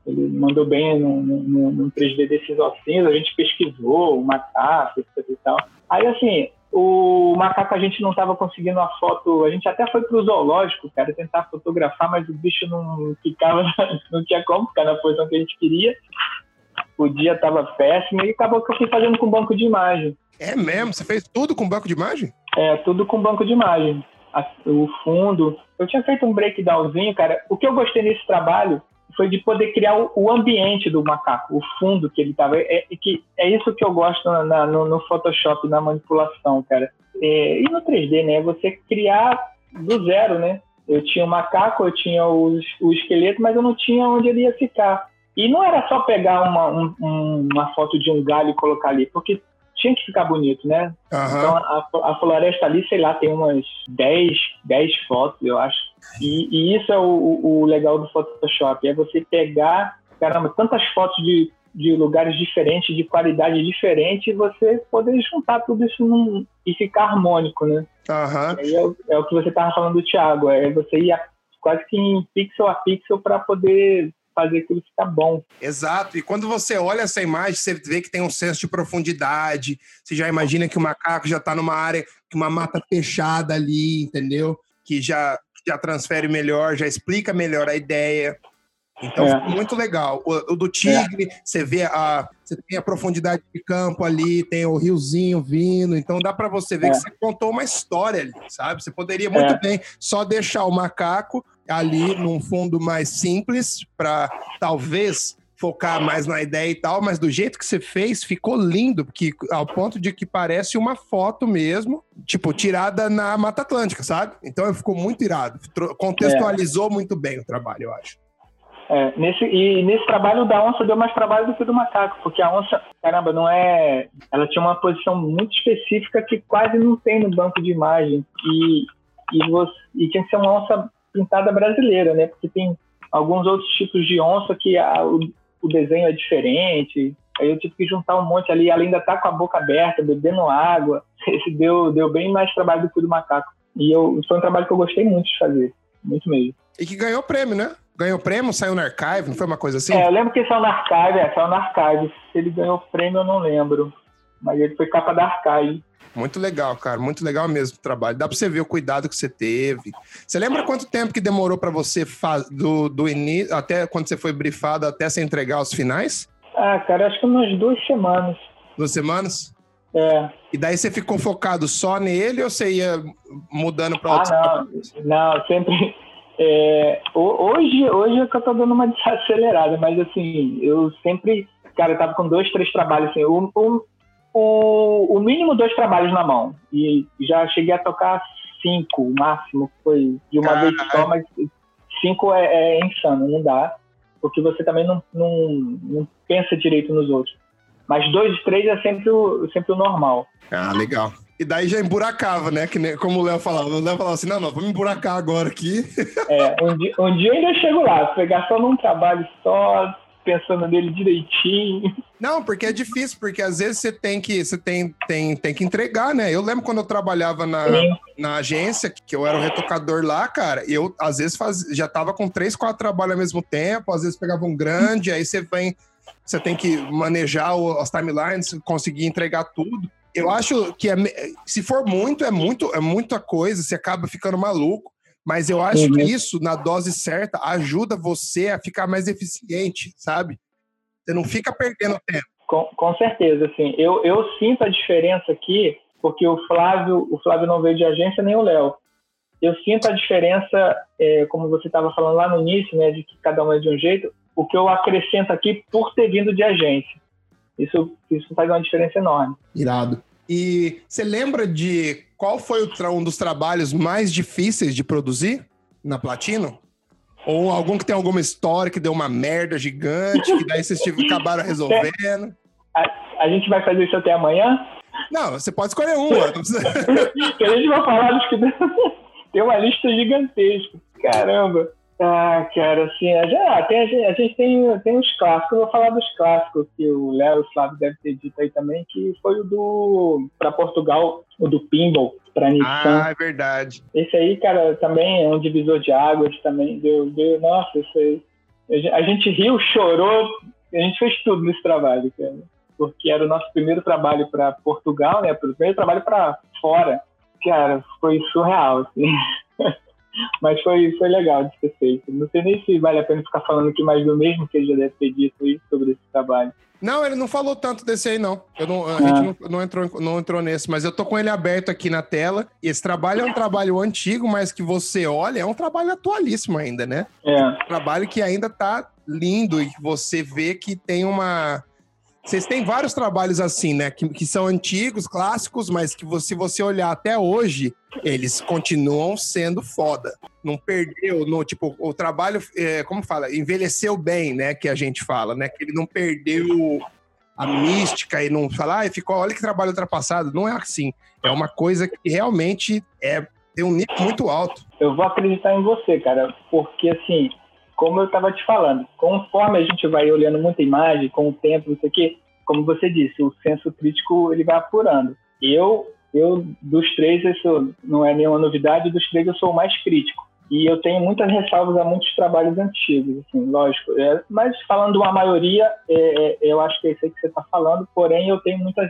ele mandou bem no 3D desses ossinhos. A gente pesquisou o macaco, etc e tal. Aí, assim, o macaco a gente não estava conseguindo a foto. A gente até foi pro zoológico, cara, tentar fotografar, mas o bicho não ficava, (laughs) não tinha como ficar na posição que a gente queria. O dia estava péssimo e acabou que eu fui fazendo com banco de imagem. É mesmo? Você fez tudo com banco de imagem? É, tudo com banco de imagem. O fundo. Eu tinha feito um breakdownzinho, cara. O que eu gostei nesse trabalho foi de poder criar o, ambiente do macaco, o fundo que ele estava. É, é, que, é isso que eu gosto na, no, no, Photoshop, na manipulação, cara. É, e no 3D, né? Você criar do zero, né? Eu tinha o macaco, eu tinha os, o esqueleto, mas eu não tinha onde ele ia ficar. E não era só pegar uma, um, uma foto de um galho e colocar ali, porque tinha que ficar bonito, né? Uhum. Então a, a, floresta ali, sei lá, tem umas 10, 10 fotos, eu acho. E, e isso é o, o, legal do Photoshop, é você pegar, caramba, tantas fotos de, de lugares diferentes, de qualidade diferente, e você poder juntar tudo isso num, e ficar harmônico, né? Uhum. É, é, o que você estava falando do Thiago, é você ir a, quase que em pixel a pixel para poder fazer aquilo ficar bom. Exato. E quando você olha essa imagem, você vê que tem um senso de profundidade. Você já imagina que o macaco já está numa área, que uma mata fechada ali, entendeu? Que já, já transfere melhor, já explica melhor a ideia. Então, é. muito legal. O, o do tigre, é. você vê a, você tem a profundidade de campo ali, tem o riozinho vindo, então dá para você ver é. que você contou uma história ali, sabe? Você poderia muito é. bem só deixar o macaco ali num fundo mais simples para talvez focar mais na ideia e tal, mas do jeito que você fez, ficou lindo, porque ao ponto de que parece uma foto mesmo, tipo, tirada na Mata Atlântica, sabe? Então ficou muito irado. Contextualizou é. muito bem o trabalho, eu acho. É, nesse, e nesse trabalho da onça deu mais trabalho do que do macaco, porque a onça, caramba, não é. Ela tinha uma posição muito específica que quase não tem no banco de imagem. E, e, você, e tinha que ser uma onça pintada brasileira, né? Porque tem alguns outros tipos de onça que a, o, o, desenho é diferente. Aí eu tive que juntar um monte ali, ela ainda tá com a boca aberta, bebendo água. (laughs) Esse deu, deu bem mais trabalho do que o do macaco. E eu, foi um trabalho que eu gostei muito de fazer. Muito mesmo. E que ganhou prêmio, né? Ganhou prêmio, saiu no Archive, não foi uma coisa assim? É, eu lembro que saiu no Archive, é, saiu no Archive. Se ele ganhou prêmio, eu não lembro. Mas ele foi capa da Archive. Muito legal, cara. Muito legal mesmo o trabalho. Dá pra você ver o cuidado que você teve. Você lembra quanto tempo que demorou para você do, do início até quando você foi brifado até você entregar os finais? Ah, cara, acho que umas duas semanas. Duas semanas? É. E daí você ficou focado só nele ou você ia mudando para outros? Ah, não. Não, sempre. É, hoje, hoje é que eu tô dando uma (laughs) desacelerada, mas assim, eu sempre. Cara, eu tava com dois, três trabalhos assim. Um, um, o, o mínimo dois trabalhos na mão. E já cheguei a tocar cinco, o máximo foi de uma vez só, mas cinco é, é, insano, não dá. Porque você também não, não, não pensa direito nos outros. Mas dois, três é sempre o, sempre o normal. Ah, legal. E daí já emburacava, né? Que nem, como o Léo falava. O Léo falava assim: não, não, vamos emburacar agora aqui. É, um dia, um dia eu ainda chego lá. Pegar só num trabalho só, pensando nele direitinho. Não, porque é difícil, porque às vezes você tem que, você tem, tem, tem que entregar, né? Eu lembro quando eu trabalhava na, na agência, que eu era o retocador lá, cara, eu às vezes faz, já tava com três, quatro trabalhos ao mesmo tempo, às vezes pegava um grande, aí você vem, você tem que manejar o, as timelines, conseguir entregar tudo. Eu acho que é, se for muito, é muito, é muita coisa, você acaba ficando maluco. Mas eu acho que isso, na dose certa, ajuda você a ficar mais eficiente, sabe? Você não fica perdendo tempo. Com, com certeza, assim. Eu, eu sinto a diferença aqui, porque o Flávio, o Flávio não veio de agência nem o Léo. Eu sinto a diferença, é, como você estava falando lá no início, né, de que cada um é de um jeito, o que eu acrescento aqui por ter vindo de agência. Isso, isso faz uma diferença enorme. Irado. E você lembra de qual foi um dos trabalhos mais difíceis de produzir na Platino? Ou algum que tem alguma história que deu uma merda gigante, que daí vocês acabaram (laughs) resolvendo? A, a, gente vai fazer isso até amanhã? Não, você pode escolher uma. (laughs) Precisa... a gente vai falar dos que tem uma lista gigantesca. Caramba. Ah, cara, assim, já, tem, a, gente, a gente tem, tem uns clássicos, eu vou falar dos clássicos que o Léo e o Flávio devem ter dito aí também, que foi o do, para Portugal, o do Pinball, para Nissan. Ah, é verdade. Esse aí, cara, também é um divisor de águas, também deu, deu nossa, isso aí. A gente riu, chorou, a gente fez tudo nesse trabalho, cara, porque era o nosso primeiro trabalho para Portugal, né, o primeiro trabalho para fora. Cara, foi surreal, assim. (laughs) Mas foi, foi legal de ser feito. Não sei nem se vale a pena ficar falando aqui mais do mesmo que ele já deve ter dito aí sobre esse trabalho. Não, ele não falou tanto desse aí, não. Eu não a ah. gente não, não, entrou, não entrou nesse, mas eu tô com ele aberto aqui na tela. E esse trabalho é um trabalho antigo, mas que você olha, é um trabalho atualíssimo ainda, né? É. Um trabalho que ainda tá lindo e que você vê que tem uma vocês têm vários trabalhos assim, né? Que, que são antigos, clássicos, mas que se você olhar até hoje, eles continuam sendo foda. Não perdeu, no, tipo, o trabalho, é, como fala, envelheceu bem, né? Que a gente fala, né? Que ele não perdeu a mística e não falar, ah, ficou, olha que trabalho ultrapassado. Não é assim. É uma coisa que realmente é, tem um nível muito alto. Eu vou acreditar em você, cara, porque assim, como eu estava te falando, conforme a gente vai olhando muita imagem, com o tempo, não sei o quê, como você disse, o senso crítico ele vai apurando. Eu, eu dos três, isso não é nenhuma novidade, dos três eu sou o mais crítico. E eu tenho muitas ressalvas a muitos trabalhos antigos, assim, lógico. É, mas falando uma maioria, é, é, eu acho que é isso aí que você está falando, porém eu tenho muitas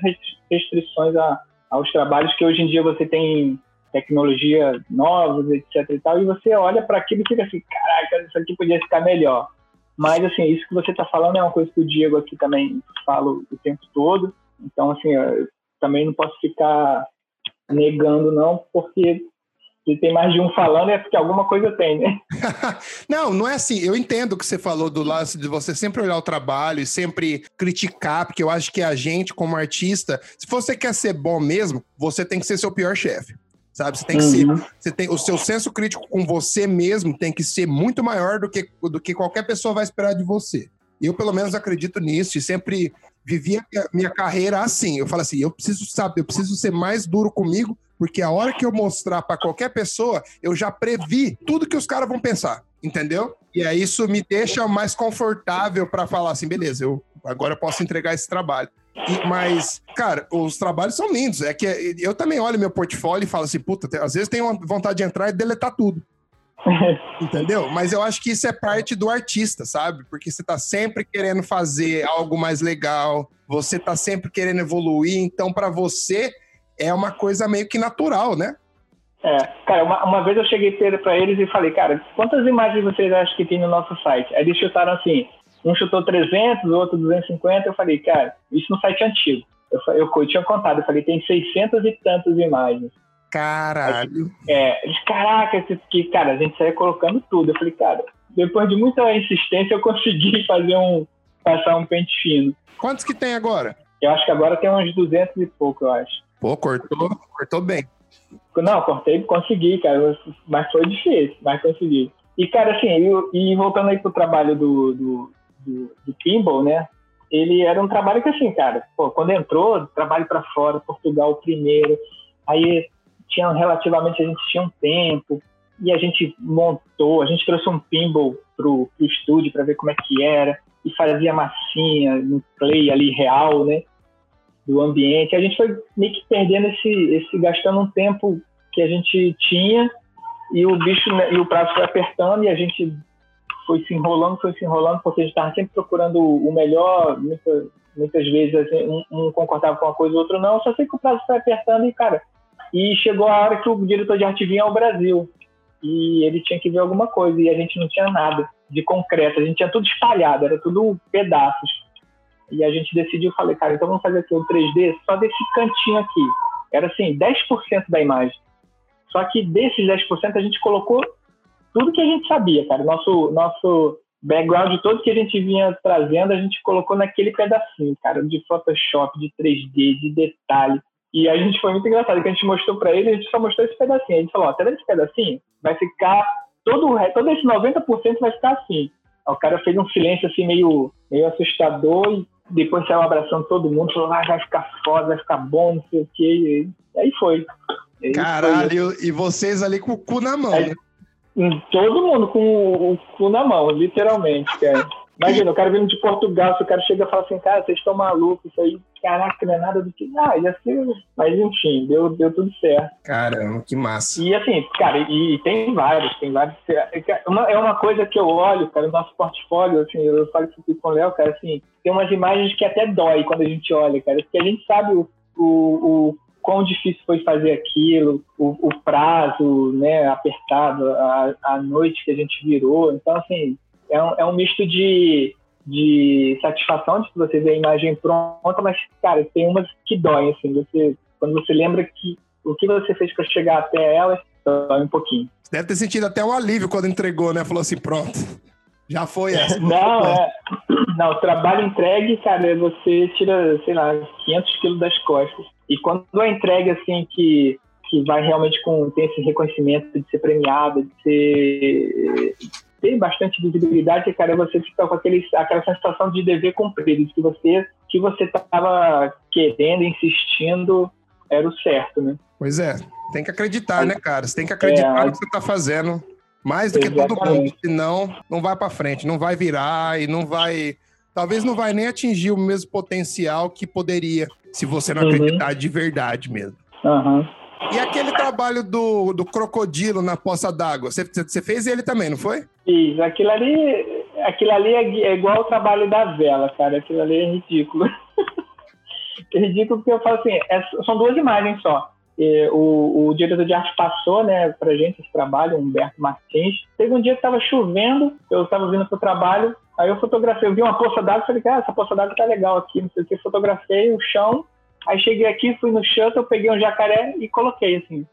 restrições a, aos trabalhos que hoje em dia você tem tecnologia novas, etc e tal, e você olha para aquilo e fica assim, caraca, isso aqui podia ficar melhor. Mas, assim, isso que você está falando é uma coisa que o Diego aqui também fala o tempo todo. Então, assim, eu também não posso ficar negando, não, porque se tem mais de um falando é porque alguma coisa tem, né? (laughs) não, não é assim. Eu entendo o que você falou do lance de você sempre olhar o trabalho e sempre criticar, porque eu acho que a gente, como artista, se você quer ser bom mesmo, você tem que ser seu pior chefe sabe? Você tem que uhum. ser, você tem o seu senso crítico com você mesmo tem que ser muito maior do que, do que qualquer pessoa vai esperar de você. Eu pelo menos acredito nisso e sempre vivi a minha, minha carreira assim. Eu falo assim, eu preciso saber, eu preciso ser mais duro comigo, porque a hora que eu mostrar para qualquer pessoa, eu já previ tudo que os caras vão pensar, entendeu? E aí isso me deixa mais confortável para falar assim, beleza, eu agora eu posso entregar esse trabalho. E, mas, cara, os trabalhos são lindos. É que eu também olho meu portfólio e falo assim, puta, às vezes tenho vontade de entrar e deletar tudo. (laughs) Entendeu? Mas eu acho que isso é parte do artista, sabe? Porque você tá sempre querendo fazer algo mais legal, você tá sempre querendo evoluir, então para você é uma coisa meio que natural, né? É, cara, uma, uma vez eu cheguei para eles e falei, cara, quantas imagens vocês acham que tem no nosso site? Aí eles chutaram assim, um chutou 300, o outro 250. Eu falei, cara, isso no site antigo. Eu, eu, eu tinha contado, eu falei, tem 600 e tantas imagens. Caralho. É, eles, caraca, que, cara, a gente saia colocando tudo. Eu falei, cara, depois de muita insistência, eu consegui (laughs) fazer um, passar um pente fino. Quantos que tem agora? Eu acho que agora tem uns 200 e pouco, eu acho. Pô, cortou, cortou bem. Não, cortei, consegui, cara, mas foi difícil, mas consegui. E, cara, assim, eu, e voltando aí pro trabalho do, do, do, do pinball, né? Ele era um trabalho que, assim, cara, pô, quando entrou, trabalho para fora, Portugal primeiro, aí tinha relativamente, a gente tinha um tempo, e a gente montou, a gente trouxe um pinball pro, pro estúdio para ver como é que era, e fazia massinha, um play ali real, né? Do ambiente. A gente foi meio que perdendo esse, esse gastando um tempo que a gente tinha e o bicho né, e o prazo foi apertando e a gente foi se enrolando, foi se enrolando, porque a gente estava sempre procurando o melhor, muitas, muitas vezes assim, um, um, concordava com uma coisa, o outro não, só sei que o prazo foi apertando e, cara, e chegou a hora que o diretor de arte vinha ao Brasil e ele tinha que ver alguma coisa e a gente não tinha nada de concreto, a gente tinha tudo espalhado, era tudo pedaços. E a gente decidiu, falei, cara, então vamos fazer aqui um 3D só desse cantinho aqui. Era assim, 10% da imagem. Só que desses 10% a gente colocou tudo que a gente sabia, cara. Nosso, nosso background todo que a gente vinha trazendo, a gente colocou naquele pedacinho, cara, de Photoshop, de 3D, de detalhe. E a gente foi muito engraçado, que a gente mostrou para ele, a gente só mostrou esse pedacinho. A gente falou, ó, tá vendo esse pedacinho? Vai ficar, todo, o todo esse 90% vai ficar assim. o cara fez um silêncio assim meio, meio assustador e depois saiu abraçando todo mundo, falou, ah, vai ficar foda, vai ficar bom, não sei o quê. E aí foi. Caralho, foi. e vocês ali com o cu na mão, aí, né? Todo mundo com o cu na mão, literalmente, cara. Imagina, o cara vindo de Portugal, se o cara chega e fala assim, cara, vocês estão malucos, isso aí, caraca, não é nada do que. Ah, ia ser. Mas enfim, deu, deu tudo certo. Caramba, que massa. E assim, cara, e, e tem vários, tem vários. É uma, é uma coisa que eu olho, cara, no nosso portfólio, assim, eu falo isso aqui com o Léo, cara, assim, tem umas imagens que até dói quando a gente olha, cara, porque a gente sabe o, o, o quão difícil foi fazer aquilo, o, o prazo, né, apertado, a, a noite que a gente virou. Então, assim, é um, é um misto de, de satisfação de você vê a imagem pronta, mas, cara, tem umas que doem, assim, você, quando você lembra que o que você fez para chegar até elas, dói um pouquinho. Deve ter sentido até um alívio quando entregou, né? Falou assim, pronto, já foi (laughs) essa. não, é, não, o trabalho entregue, cara, você tira, sei lá, 500 quilos das costas. E quando a entrega, assim, que que vai realmente com tem esse reconhecimento de ser premiado, de ser ter bastante visibilidade, cara, você fica com aquele, aquela sensação de dever cumprido, de que você que você estava querendo, insistindo, era o certo, né? Pois é, tem que acreditar, né, cara? Você tem que acreditar é, no que você está fazendo, mais do exatamente. que todo mundo, senão não vai para frente, não vai virar e não vai, talvez não vai nem atingir o mesmo potencial que poderia, se você não uhum. acreditar de verdade mesmo. Uhum. E aquele trabalho do, do crocodilo na poça d'água, você, você fez ele também, não foi? Isso, aquilo ali, aquilo ali é, é igual o trabalho da vela, cara. Aquilo ali é ridículo. (laughs) é ridículo porque eu falo assim, é, são duas imagens só. E, o, o, diretor de arte passou né, pra gente esse trabalho, Humberto Martins. Teve um dia que estava chovendo, eu estava vindo pro trabalho, aí eu fotografei, eu vi uma poça d'água e falei, cara, essa poça d'água tá legal aqui, não sei o que, fotografei o chão Aí cheguei aqui, fui no shuttle, peguei um jacaré e coloquei, assim.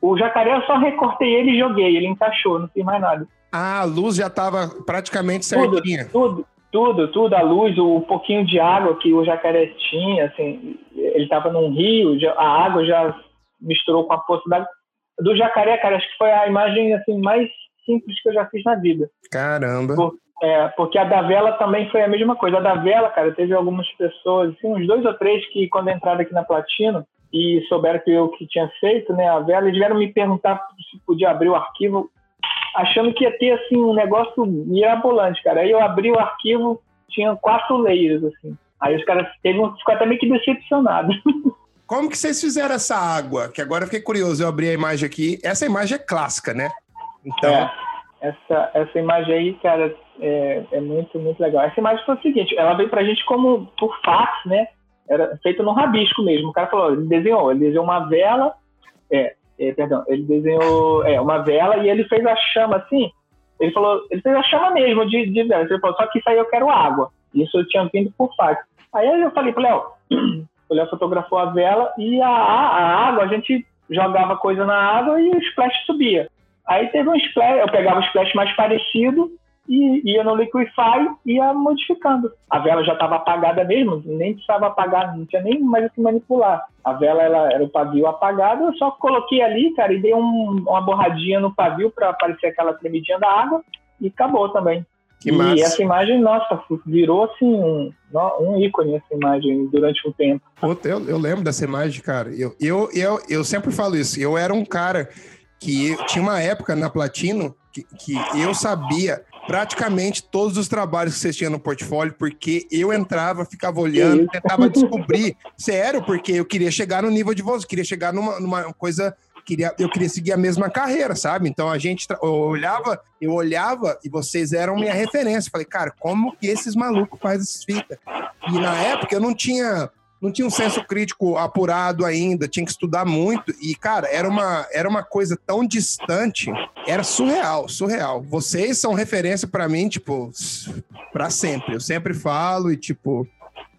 O jacaré eu só recortei ele e joguei, ele encaixou, não fiz mais nada. Ah, a luz já estava praticamente certinha. Tudo, tudo, tudo, a luz, o pouquinho de água que o jacaré tinha, assim, ele estava num rio, a água já misturou com a poça d'água. Do jacaré, cara, acho que foi a imagem assim mais simples que eu já fiz na vida. Caramba. Por, é, porque a da vela também foi a mesma coisa. A da vela, cara, teve algumas pessoas, assim, uns dois ou três que, quando entraram aqui na Platina e souberam que eu que tinha feito, né, a vela, eles vieram me perguntar se podia abrir o arquivo, achando que ia ter, assim, um negócio mirabolante, cara. Aí eu abri o arquivo, tinha quatro layers, assim. Aí os caras teve um, ficou até meio que decepcionado. (laughs) Como que vocês fizeram essa água? Que agora eu fiquei curioso, eu abri a imagem aqui. Essa imagem é clássica, né? Então. É, essa, essa imagem aí, cara, é, é, muito, muito legal. Essa imagem foi o seguinte, ela veio pra gente como por fax, né? Era feita no rabisco mesmo. O cara falou, ele desenhou, ele desenhou uma vela, é, é, perdão, ele desenhou é, uma vela e ele fez a chama assim. Ele falou, ele fez a chama mesmo de, de vela. Ele falou, só que isso aí eu quero água. Isso eu tinha vindo por fax. Aí eu falei pro Léo, (clears throat) o Léo fotografou a vela e a, a água, a gente jogava coisa na água e o splash subia. Aí teve um splash, eu pegava o splash mais parecido e ia no Liquify e ia modificando. A vela já estava apagada mesmo, nem precisava apagar, não tinha nem mais o que manipular. A vela ela, era o pavio apagado, eu só coloquei ali, cara, e dei um, uma borradinha no pavio para aparecer aquela tremidinha da água e acabou também. Que e massa. essa imagem, nossa, virou assim um, um ícone essa imagem durante um tempo. Puta, eu, eu lembro dessa imagem, cara. Eu, eu, eu, eu sempre falo isso. Eu era um cara que tinha uma época na Platino que, que eu sabia praticamente todos os trabalhos que vocês tinham no portfólio, porque eu entrava, ficava olhando, tentava descobrir. (laughs) Sério, porque eu queria chegar no nível de vocês, queria chegar numa, numa coisa. Queria, eu queria seguir a mesma carreira, sabe? Então a gente eu olhava, eu olhava e vocês eram minha referência. Falei, cara, como que esses malucos fazem essas fitas? E na época eu não tinha não tinha um senso crítico apurado ainda, tinha que estudar muito. E, cara, era uma, era uma coisa tão distante, era surreal, surreal. Vocês são referência para mim, tipo, para sempre. Eu sempre falo e, tipo,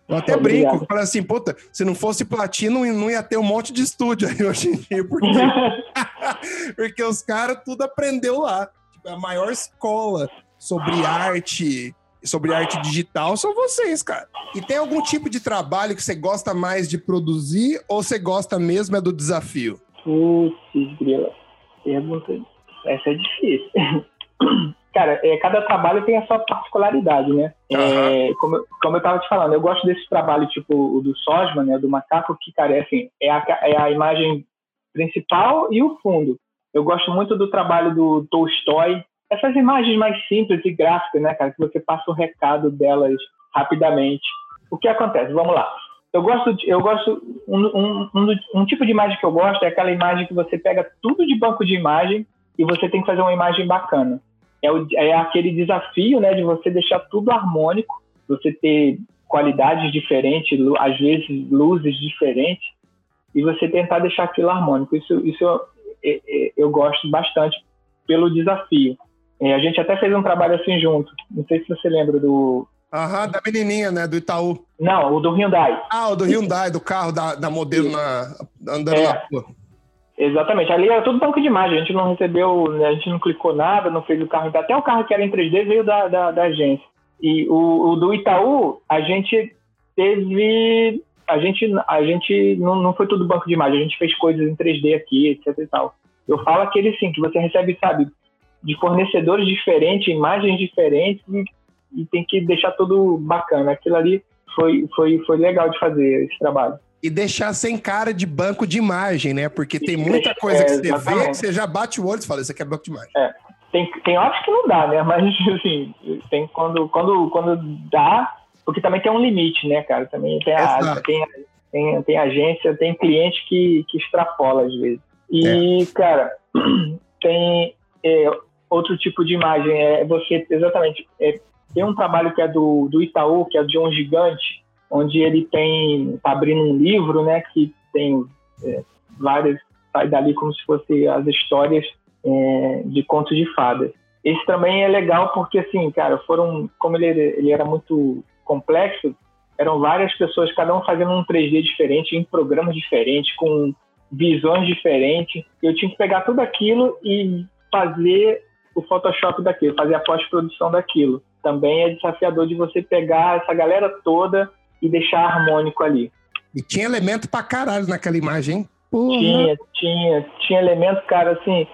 eu até Obrigado. brinco, falo assim, puta, se não fosse platino, não ia ter um monte de estúdio aí hoje em dia, porque, (laughs) porque os caras tudo aprendeu lá. Tipo, a maior escola sobre arte, sobre arte digital são vocês, cara. E tem algum tipo de trabalho que você gosta mais de produzir ou você gosta mesmo é do desafio? Putz, grila. Essa é difícil. Cara, é, cada trabalho tem a sua particularidade, né? Uhum. É, como, como eu tava te falando, eu gosto desse trabalho, tipo o do Sosma, né? Do macaco, que, cara, é assim, é a, é a imagem principal e o fundo. Eu gosto muito do trabalho do Tolstói. Essas imagens mais simples e gráficas, né, cara, que você passa o recado delas rapidamente. O que acontece? Vamos lá. Eu gosto, de, eu gosto um, um, um, um, tipo de imagem que eu gosto é aquela imagem que você pega tudo de banco de imagem e você tem que fazer uma imagem bacana. É, o, é aquele desafio, né, de você deixar tudo harmônico, você ter qualidades diferentes, às vezes luzes diferentes, e você tentar deixar aquilo harmônico. Isso, isso eu, eu, eu gosto bastante pelo desafio. É, a gente até fez um trabalho assim junto. Não sei se você lembra do Aham, da menininha, né? Do Itaú. Não, o do Hyundai. Ah, o do Hyundai, do carro da, da modelo na, andando é. na rua. Exatamente. Ali era tudo banco de imagem. A gente não recebeu, né, a gente não clicou nada, não fez o carro. Até o carro que era em 3D veio da, da, da agência. E o, o, do Itaú, a gente teve. A gente, a gente não, não foi tudo banco de imagem, a gente fez coisas em 3D aqui, etc e tal. Eu falo aquele sim, que você recebe, sabe, de fornecedores diferentes, imagens diferentes, e e tem que deixar tudo bacana. Aquilo ali foi, foi, foi legal de fazer esse trabalho. E deixar sem cara de banco de imagem, né? Porque tem muita coisa é, que você exatamente. vê que você já bate o olho e fala, isso aqui é banco de imagem. É. Tem, tem horas que não dá, né? (laughs) Mas, assim, tem quando, quando, quando dá, porque também tem um limite, né, cara? Também tem, a, tem, tem, tem agência, tem cliente que, que extrapola às vezes. E, é. cara, (clears throat) tem é, outro tipo de imagem, é você, exatamente, é tem um trabalho que é do, do Itaú, que é de um gigante, onde ele tem, tá abrindo um livro, né, que tem é, várias, sai dali como se fossem as histórias é, de contos de fadas. Esse também é legal porque, assim, cara, foram, como ele, ele era muito complexo, eram várias pessoas, cada um fazendo um 3D diferente, em programas diferentes, com visões diferentes. Eu tinha que pegar tudo aquilo e fazer o Photoshop daquilo, fazer a pós-produção daquilo também é desafiador de você pegar essa galera toda e deixar harmônico ali. E tinha elemento pra caralho naquela imagem, hein? Tinha, tinha, tinha elemento, cara, assim.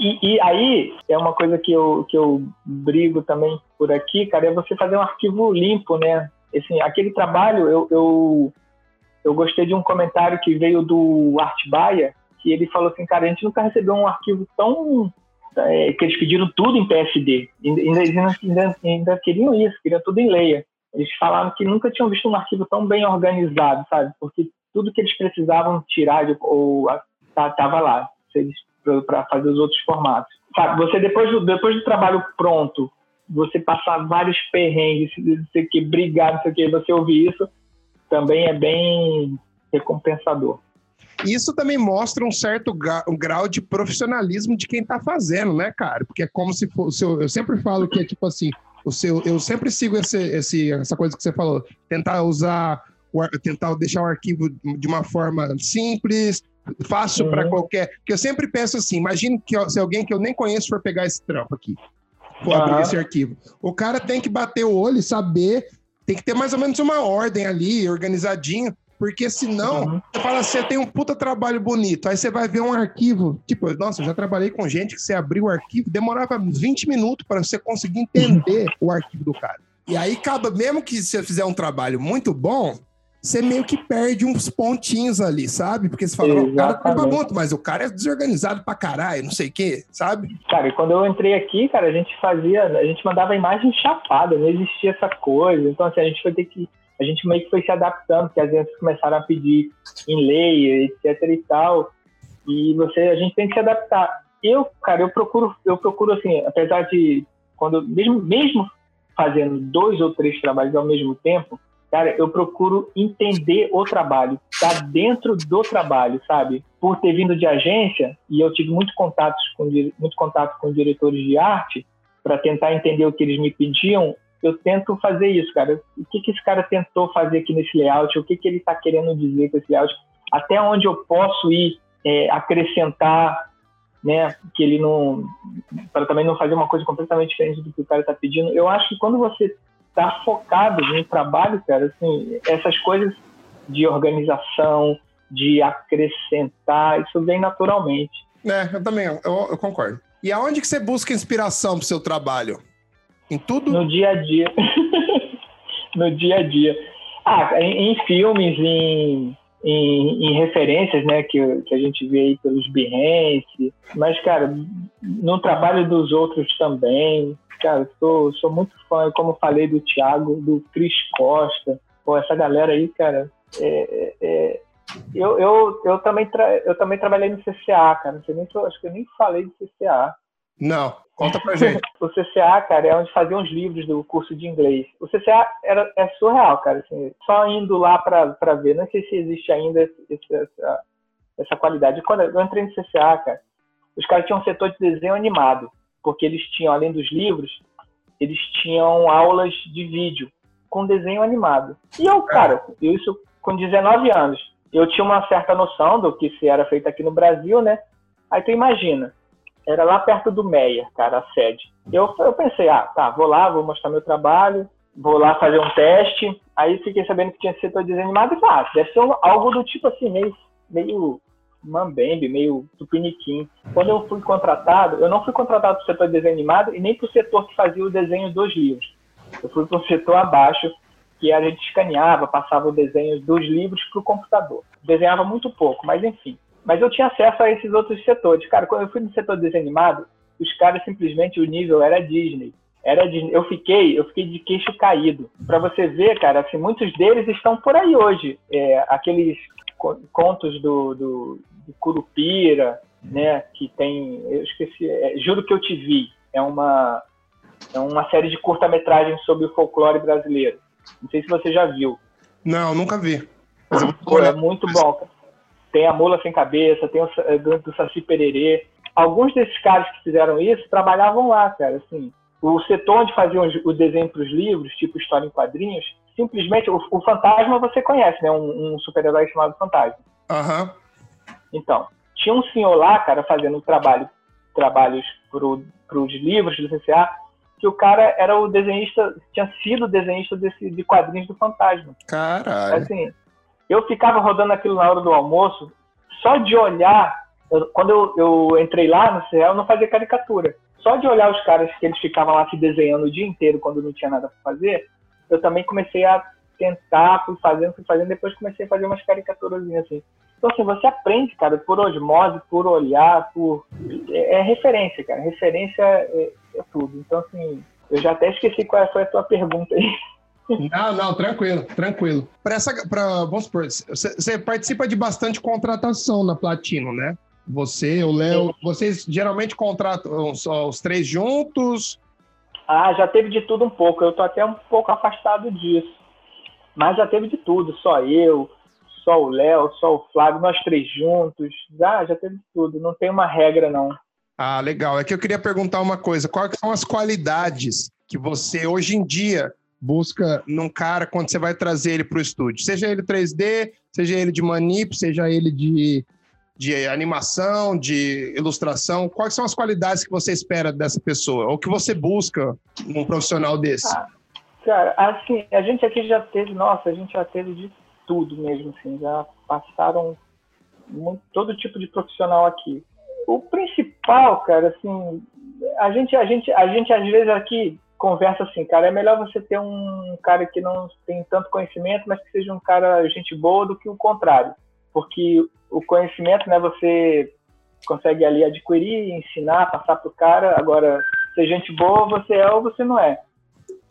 E, e, aí é uma coisa que eu, que eu brigo também por aqui, cara, é você fazer um arquivo limpo, né? Assim, aquele trabalho, eu, eu, eu gostei de um comentário que veio do Art Baia, que ele falou assim, cara, a gente nunca recebeu um arquivo tão é, que eles pediram tudo em PSD. Ainda, ainda, ainda, queriam isso, queriam tudo em leia. Eles falaram que nunca tinham visto um arquivo tão bem organizado, sabe? Porque tudo que eles precisavam tirar de, ou estava tá, lá para fazer os outros formatos. Sabe? Você depois do, depois do trabalho pronto, você passar vários perrengues, você que brigar, não sei o que, você ouvir isso, também é bem recompensador. Isso também mostra um certo grau de profissionalismo de quem está fazendo, né, cara? Porque é como se fosse. Eu sempre falo que é tipo assim: o seu, eu sempre sigo esse, esse, essa coisa que você falou, tentar usar, tentar deixar o arquivo de uma forma simples, fácil uhum. para qualquer. Porque eu sempre penso assim: imagine que se alguém que eu nem conheço for pegar esse trampo aqui, for uhum. abrir esse arquivo. O cara tem que bater o olho e saber, tem que ter mais ou menos uma ordem ali, organizadinho. Porque senão, uhum. você fala assim, você tem um puta trabalho bonito, aí você vai ver um arquivo. Tipo, nossa, eu já trabalhei com gente que você abriu o arquivo, demorava 20 minutos para você conseguir entender o arquivo do cara. E aí acaba, mesmo que você fizer um trabalho muito bom, você meio que perde uns pontinhos ali, sabe? Porque você fala, o cara trampa muito, mas o cara é desorganizado pra caralho, não sei o quê, sabe? Cara, quando eu entrei aqui, cara, a gente fazia, a gente mandava imagem chapada, não existia essa coisa. Então, assim, a gente foi ter que a gente meio que foi se adaptando, porque as vezes começaram a pedir em lei, etc e tal, e você, a gente tem que se adaptar. Eu, cara, eu procuro, eu procuro assim, apesar de quando mesmo mesmo fazendo dois ou três trabalhos ao mesmo tempo, cara, eu procuro entender o trabalho, tá dentro do trabalho, sabe? Por ter vindo de agência e eu tive muito contatos com muito contato com diretores de arte para tentar entender o que eles me pediam eu tento fazer isso, cara. O que, que esse cara tentou fazer aqui nesse layout? O que, que ele está querendo dizer com esse layout? Até onde eu posso ir é, acrescentar, né? Que ele não. para também não fazer uma coisa completamente diferente do que o cara está pedindo. Eu acho que quando você está focado no trabalho, cara, assim, essas coisas de organização, de acrescentar, isso vem naturalmente. É, eu também, eu, eu concordo. E aonde que você busca inspiração para o seu trabalho? Em tudo? No dia a dia. (laughs) no dia a dia. Ah, em, em, filmes, em, em, em, referências, né, que, que a gente vê aí pelos Behance, mas, cara, no trabalho dos outros também, cara, sou, sou muito fã, como falei, do Thiago, do Cris Costa, pô, essa galera aí, cara, é, é, é eu, eu, eu, também tra, eu também trabalhei no CCA, cara, não nem, acho que eu nem falei do CCA. Não, conta pra gente. (laughs) o CCA, cara, é onde faziam os livros do curso de inglês. O CCA era, é surreal, cara, assim, só indo lá pra, pra ver, não sei se existe ainda esse, essa, essa qualidade. Quando eu entrei no CCA, cara, os caras tinham um setor de desenho animado porque eles tinham, além dos livros, eles tinham aulas de vídeo com desenho animado. E eu, cara, eu isso com 19 anos, eu tinha uma certa noção do que se era feito aqui no Brasil, né? Aí tu imagina, era lá perto do Meia, cara, a sede. Eu, eu pensei, ah, tá, vou lá, vou mostrar meu trabalho, vou lá fazer um teste. Aí fiquei sabendo que tinha setor de desenho animado e ah, deve ser algo do tipo assim, meio, meio mambembe, meio tupiniquim. Quando eu fui contratado, eu não fui contratado para o setor de desenho animado e nem para o setor que fazia o desenho dos livros. Eu fui para o setor abaixo, que a gente escaneava, passava o desenho dos livros para o computador. Desenhava muito pouco, mas enfim. Mas eu tinha acesso a esses outros setores. Cara, quando eu fui no setor de desenho animado, os caras simplesmente o nível era Disney. Era Disney. Eu fiquei, eu fiquei de queixo caído. Para você ver, cara, assim, muitos deles estão por aí hoje. É, aqueles contos do, do, do, Curupira, né? Que tem, eu esqueci, é, Juro que eu te vi. É uma é uma série de curta-metragem sobre o folclore brasileiro. Não sei se você já viu. Não, nunca vi. Pô, é muito bom. Tem a Mula Sem Cabeça, tem o é, do, do Saci Pererê. Alguns desses caras que fizeram isso trabalhavam lá, cara. Assim, o setor onde faziam o desenho para os livros, tipo história em quadrinhos, simplesmente o, o Fantasma você conhece, né? Um, um super-herói chamado Fantasma. Aham. Uhum. Então, tinha um senhor lá, cara, fazendo trabalho, trabalhos para os livros do CCA, que o cara era o desenhista, tinha sido desenhista desse, de quadrinhos do Fantasma. Caralho. Assim, eu ficava rodando aquilo na hora do almoço, só de olhar, eu, quando eu, eu entrei lá no CCA, eu não fazia caricatura. Só de olhar os caras que eles ficavam lá se desenhando o dia inteiro quando não tinha nada para fazer, eu também comecei a tentar, fui fazendo, fui fazendo, depois comecei a fazer umas caricaturas assim. Então, assim, você aprende, cara, por osmose, por olhar, por. É, é referência, cara. Referência é, é, tudo. Então, assim, eu já até esqueci qual foi a tua pergunta aí. Não, não, tranquilo, tranquilo. Para essa, para vamos supor, você, participa de bastante contratação na Platino, né? Você, o Léo, vocês geralmente contratam só os três juntos ah, já teve de tudo um pouco. Eu tô até um pouco afastado disso. Mas já teve de tudo. Só eu, só o Léo, só o Flávio, nós três juntos. Já, já teve de tudo. Não tem uma regra, não. Ah, legal. É que eu queria perguntar uma coisa. Quais são as qualidades que você, hoje em dia, busca num cara quando você vai trazer ele para o estúdio? Seja ele 3D, seja ele de manip, seja ele de de animação, de ilustração? Quais são as qualidades que você espera dessa pessoa? Ou que você busca num profissional desse? Ah, cara, assim, a gente aqui já teve, nossa, a gente já teve de tudo mesmo, assim, já passaram muito, todo tipo de profissional aqui. O principal, cara, assim, a gente, a gente, a gente às vezes aqui conversa assim, cara, é melhor você ter um cara que não tem tanto conhecimento, mas que seja um cara gente boa do que o contrário porque o conhecimento, né, você consegue ali adquirir, ensinar, passar para o cara. Agora, ser gente boa, você é ou você não é.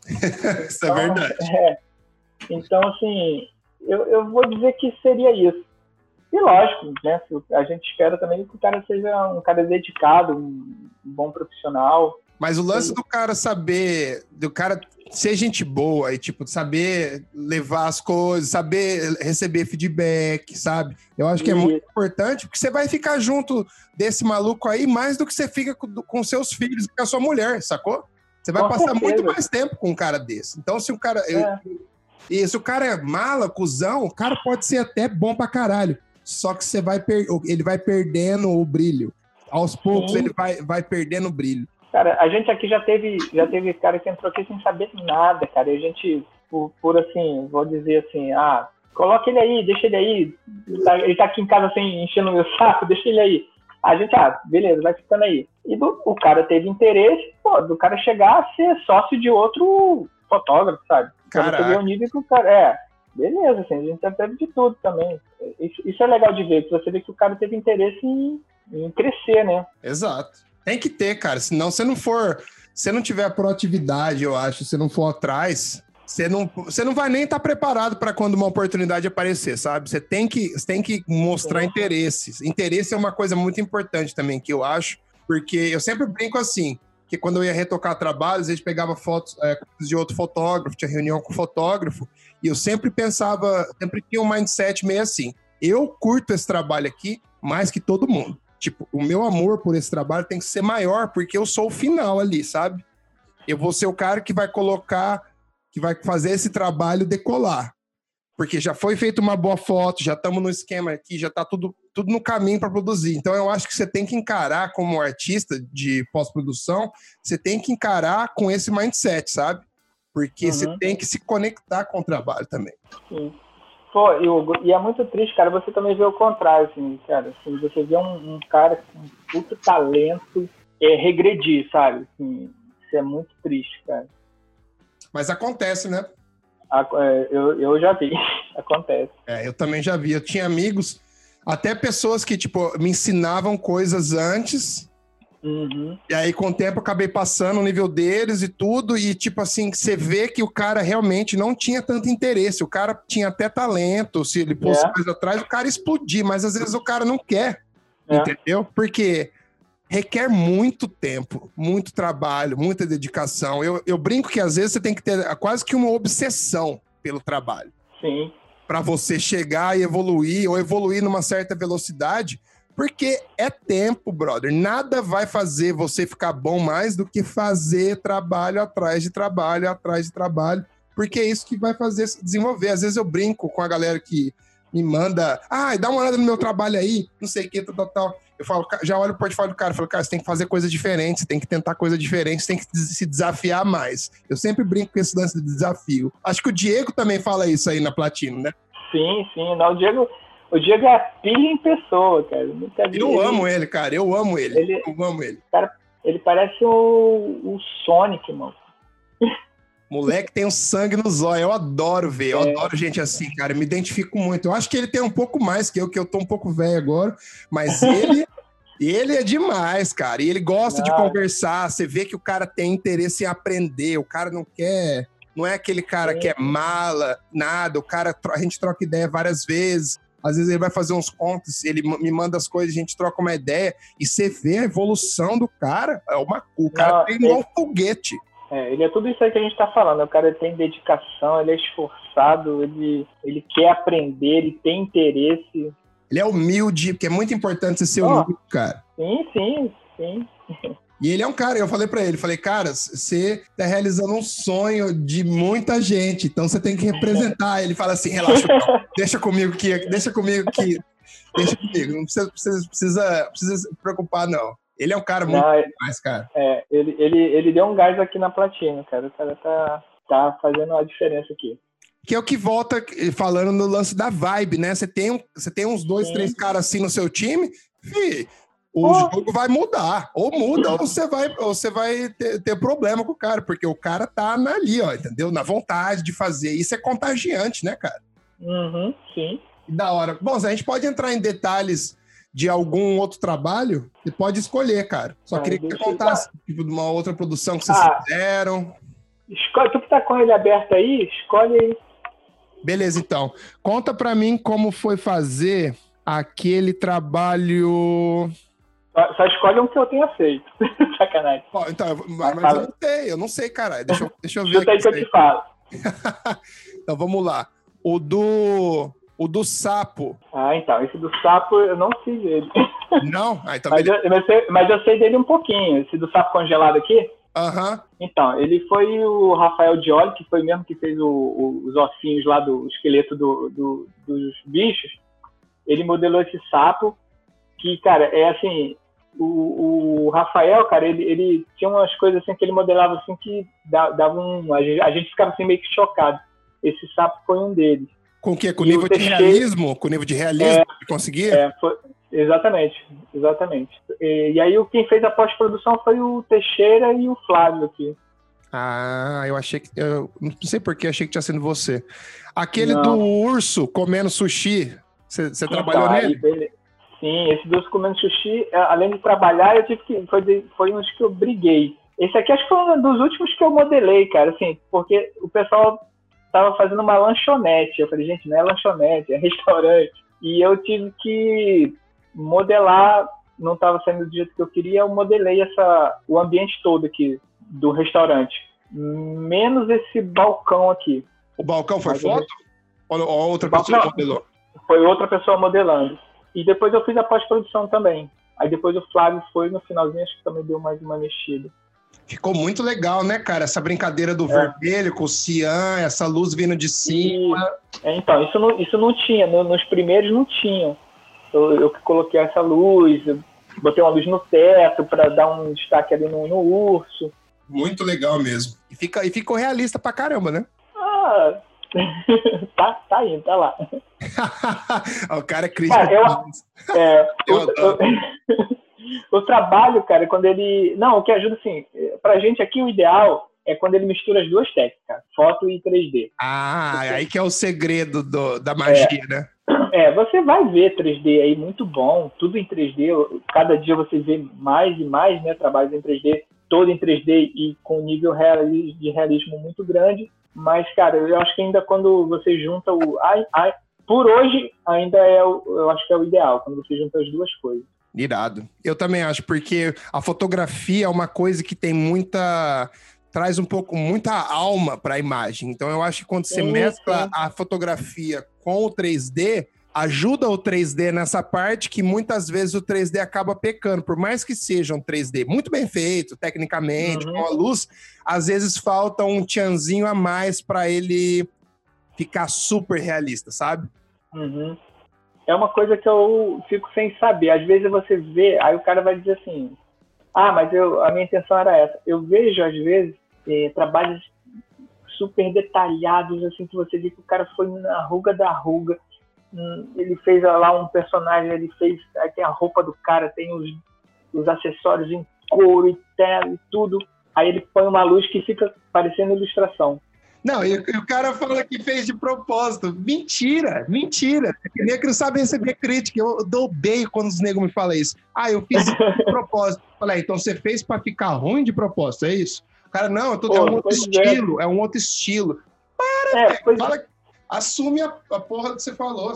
(laughs) isso é então, é verdade. É. Então, assim, eu, eu vou dizer que seria isso. E lógico, né? A gente espera também que o cara seja um cara dedicado, um bom profissional. Mas o lance do cara saber, do cara ser gente boa e, tipo, saber levar as coisas, saber receber feedback, sabe? Eu acho que é muito importante, porque você vai ficar junto desse maluco aí mais do que você fica com, com seus filhos e com a sua mulher, sacou? Você vai com passar certeza. muito mais tempo com um cara desse. Então, se o cara. É. E se o cara é mala, cuzão, o cara pode ser até bom pra caralho. Só que você vai per... ele vai perdendo o brilho. Aos poucos Sim. ele vai, vai perdendo o brilho. Cara, a gente aqui já teve, já teve cara que entrou aqui sem saber nada, cara. E a gente, por, por assim, vou dizer assim, ah, coloca ele aí, deixa ele aí. Ele tá, ele tá aqui em casa sem enchendo o meu saco, (laughs) deixa ele aí. A gente, ah, beleza, vai ficando aí. E do, o cara teve interesse, pô, do cara chegar a ser sócio de outro fotógrafo, sabe? Cara, você vê o nível que o cara é. beleza, assim, a gente teve de tudo também. Isso, isso, é legal de ver, que você vê que o cara teve interesse em, em crescer, né? Exato. Tem que ter, cara, senão você não for, se não tiver proatividade, eu acho, se não for atrás, você não, você não vai nem estar tá preparado para quando uma oportunidade aparecer, sabe? Você tem que, você tem que mostrar Sim. interesses. Interesse é uma coisa muito importante também, que eu acho, porque eu sempre brinco assim, que quando eu ia retocar trabalhos, a gente pegava fotos é, de outro fotógrafo, tinha reunião com o fotógrafo, e eu sempre pensava, sempre tinha um mindset meio assim, eu curto esse trabalho aqui mais que todo mundo. Tipo, o meu amor por esse trabalho tem que ser maior, porque eu sou o final ali, sabe? Eu vou ser o cara que vai colocar, que vai fazer esse trabalho decolar. Porque já foi feita uma boa foto, já estamos no esquema aqui, já está tudo, tudo no caminho para produzir. Então eu acho que você tem que encarar como artista de pós-produção, você tem que encarar com esse mindset, sabe? Porque uhum. você tem que se conectar com o trabalho também. Sim. Pô, Hugo, e é muito triste, cara, você também vê o contrário, assim, cara. Assim, você vê um, um cara com muito talento é, regredir, sabe? Assim, isso é muito triste, cara. Mas acontece, né? É, eu, eu já vi, (laughs) acontece. É, eu também já vi. Eu tinha amigos, até pessoas que, tipo, me ensinavam coisas antes Uhum. E aí, com o tempo, eu acabei passando o nível deles e tudo, e tipo assim, você vê que o cara realmente não tinha tanto interesse. O cara tinha até talento, se ele fosse é. mais atrás, o cara explodir, mas às vezes o cara não quer. É. Entendeu? Porque requer muito tempo, muito trabalho, muita dedicação. Eu, eu brinco que às vezes você tem que ter quase que uma obsessão pelo trabalho. Sim. Para você chegar e evoluir, ou evoluir numa certa velocidade porque é tempo, brother. Nada vai fazer você ficar bom mais do que fazer trabalho atrás de trabalho, atrás de trabalho. Porque é isso que vai fazer se desenvolver. Às vezes eu brinco com a galera que me manda, ah, dá uma olhada no meu trabalho aí, não sei o que, tal, tal, tal. Eu falo, já olho o portfólio do cara, falo, cara, você tem que fazer coisa diferente, você tem que tentar coisa diferente, você tem que se desafiar mais. Eu sempre brinco com esse lance de desafio. Acho que o Diego também fala isso aí na Platino, né? Sim, sim. Não, o Diego, o Diego é a pilha em pessoa, cara. Nunca vi eu ele. amo ele, cara. Eu amo ele. ele eu amo ele. Cara, ele parece o, o Sonic, mano. Moleque tem um sangue no zóio. Eu adoro ver. Eu é. adoro gente assim, cara. Eu me identifico muito. Eu acho que ele tem um pouco mais que eu, que eu tô um pouco velho agora. Mas (laughs) ele. ele é demais, cara. E ele gosta de conversar. Você vê que o cara tem interesse em aprender. O cara não quer. Não é aquele cara que é mala, nada. O cara, a gente troca ideia várias vezes. Às vezes ele vai fazer uns contos, ele me manda as coisas, a gente troca uma ideia, e você vê a evolução do cara. É uma, o cara Não, tem um foguete. É, ele é tudo isso aí que a gente está falando. O cara tem dedicação, ele é esforçado, ele, ele quer aprender, ele tem interesse. Ele é humilde, porque é muito importante você ser oh, humilde, cara. Sim, sim, sim. (laughs) E ele é um cara, eu falei para ele, falei, cara, você tá realizando um sonho de muita gente, então você tem que representar. Ele fala assim, relaxa, (laughs) deixa comigo que, deixa comigo que, deixa comigo, não precisa, precisa, precisa, precisa se preocupar, não. Ele é um cara muito não, mais, cara. É, ele, ele, ele deu um gás aqui na platina, cara. O cara tá, tá fazendo a diferença aqui. Que é o que volta falando no lance da vibe, né? Você tem, um, você tem uns dois, Sim. três caras assim no seu time, fi, o oh. jogo vai mudar. Ou muda, ou você vai, ou você vai ter, ter, problema com o cara, porque o cara tá ali, ó, entendeu? Na vontade de fazer. Isso é contagiante, né, cara? Uhum, sim. Da hora. Bom, a gente pode entrar em detalhes de algum outro trabalho, você pode escolher, cara. Só ah, queria que você contasse, tipo, de uma outra produção que vocês ah, fizeram. Escolhe, tu que tá com ele aberto aí, escolhe aí. Beleza, então. Conta pra mim como foi fazer aquele trabalho só, escolhe um que eu tenha feito. (laughs) Sacanagem. Ó, então, mas, mas eu não sei, eu não sei, caralho. Deixa, eu, deixa eu ver. Chuta aí que eu te falo. (laughs) então vamos lá. O do. O do sapo. Ah, então. Esse do sapo eu não fiz ele. (laughs) Não? Ah, então mas, eu, mas, eu, mas, eu, sei dele um pouquinho. Esse do sapo congelado aqui. Aham. Uhum. Então, ele foi o Rafael Dioli, que foi mesmo que fez o, o, os ossinhos lá do esqueleto do, do, dos bichos. Ele modelou esse sapo, que, cara, é assim, o, o, Rafael, cara, ele, ele tinha umas coisas assim que ele modelava assim que dava um. A gente, a gente ficava assim meio que chocado. Esse sapo foi um deles. Com o quê? Com o nível de realismo? Com o nível de realismo é, que conseguia? É, foi, exatamente, exatamente. E, e, aí quem fez a pós-produção foi o Teixeira e o Flávio aqui. Ah, eu achei que. Eu não sei por que achei que tinha sido você. Aquele não. do urso comendo sushi, você trabalhou nele? Sim, esse do urso comendo sushi, é, além de trabalhar, eu tive que. Foi, foi uns que eu briguei. Esse aqui acho que foi um dos últimos que eu modelei, cara, assim, porque o pessoal tava fazendo uma lanchonete. Eu falei, gente, não é lanchonete, é (laughs) restaurante. E eu tive que modelar, não estava saindo do jeito que eu queria, eu modelei essa, o ambiente todo aqui do restaurante. Menos esse balcão aqui. O balcão foi Mas foto? Ou, outra pessoa modelou? Foi outra pessoa modelando. E depois eu fiz a pós-produção também. Aí depois o Flávio foi no finalzinho, acho que também deu mais uma mexida. Ficou muito legal, né, cara? Essa brincadeira do é. vermelho com o cian, essa luz vindo de cima. E, é, então, isso não, isso não tinha. No, nos primeiros não tinham. Eu, eu coloquei essa luz, botei uma luz no teto para dar um destaque ali no, no, urso. Muito legal mesmo. E, fica, e ficou realista pra caramba, né? Ah, (laughs) tá, tá indo, tá lá. (laughs) o cara é crítico. Cara, eu, é, (laughs) eu, eu, o trabalho, cara, quando ele. Não, o que ajuda, assim, pra gente aqui o ideal é quando ele mistura as duas técnicas, foto e 3D. Ah, Porque... aí que é o segredo do, da magia, é. né? É, você vai ver 3D aí muito bom, tudo em 3D. Cada dia você vê mais e mais, né, trabalhos em 3D, todo em 3D e com nível de realismo muito grande. Mas, cara, eu acho que ainda quando você junta o. Ai, ai, por hoje, ainda é o, eu acho que é o ideal, quando você junta as duas coisas. Irado. Eu também acho, porque a fotografia é uma coisa que tem muita. traz um pouco, muita alma para a imagem. Então eu acho que quando você mescla a fotografia com o 3D, ajuda o 3D nessa parte que muitas vezes o 3D acaba pecando. Por mais que seja um 3D muito bem feito, tecnicamente, uhum. com a luz, às vezes falta um tchanzinho a mais para ele ficar super realista, sabe? Uhum é uma coisa que eu fico sem saber. Às vezes você vê, aí o cara vai dizer assim: ah, mas eu, a minha intenção era essa. Eu vejo, às vezes, eh, trabalhos super detalhados, assim, que você vê que o cara foi na ruga da ruga. Ele fez lá um personagem, ele fez. Aí tem a roupa do cara, tem os, os acessórios em couro e tela e tudo. Aí ele põe uma luz que fica parecendo ilustração. Não, e, o cara fala que fez de propósito. Mentira, mentira. É nem que não sabe receber crítica. Eu, odeio quando os negros me falam isso. Ah, eu fiz de (laughs) propósito. Falei, então você fez para ficar ruim de propósito, é isso? O cara, não, tô, Pô, é um outro estilo, é. é. um outro estilo. Para, é, fala, assume a, a, porra que você falou,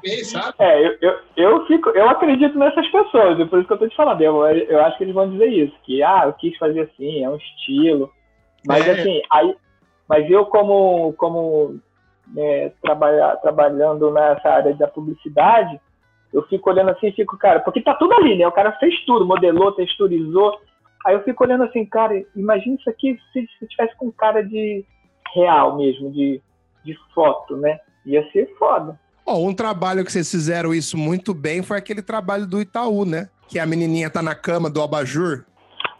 fez, (laughs) sabe? É, eu, eu, eu, fico, eu acredito nessas pessoas, é por isso que eu tô te falando. Eu, eu acho que eles vão dizer isso, que ah, eu quis fazer assim, é um estilo. Mas é. assim, aí mas eu, como, como é, trabalhar, trabalhando nessa área da publicidade, eu fico olhando assim e fico, cara, porque tá tudo ali, né? O cara fez tudo, modelou, texturizou. Aí eu fico olhando assim, cara, imagina isso aqui se, se tivesse com cara de real mesmo, de, de foto, né? Ia ser foda. Oh, um trabalho que vocês fizeram isso muito bem foi aquele trabalho do Itaú, né? Que a menininha tá na cama do abajur.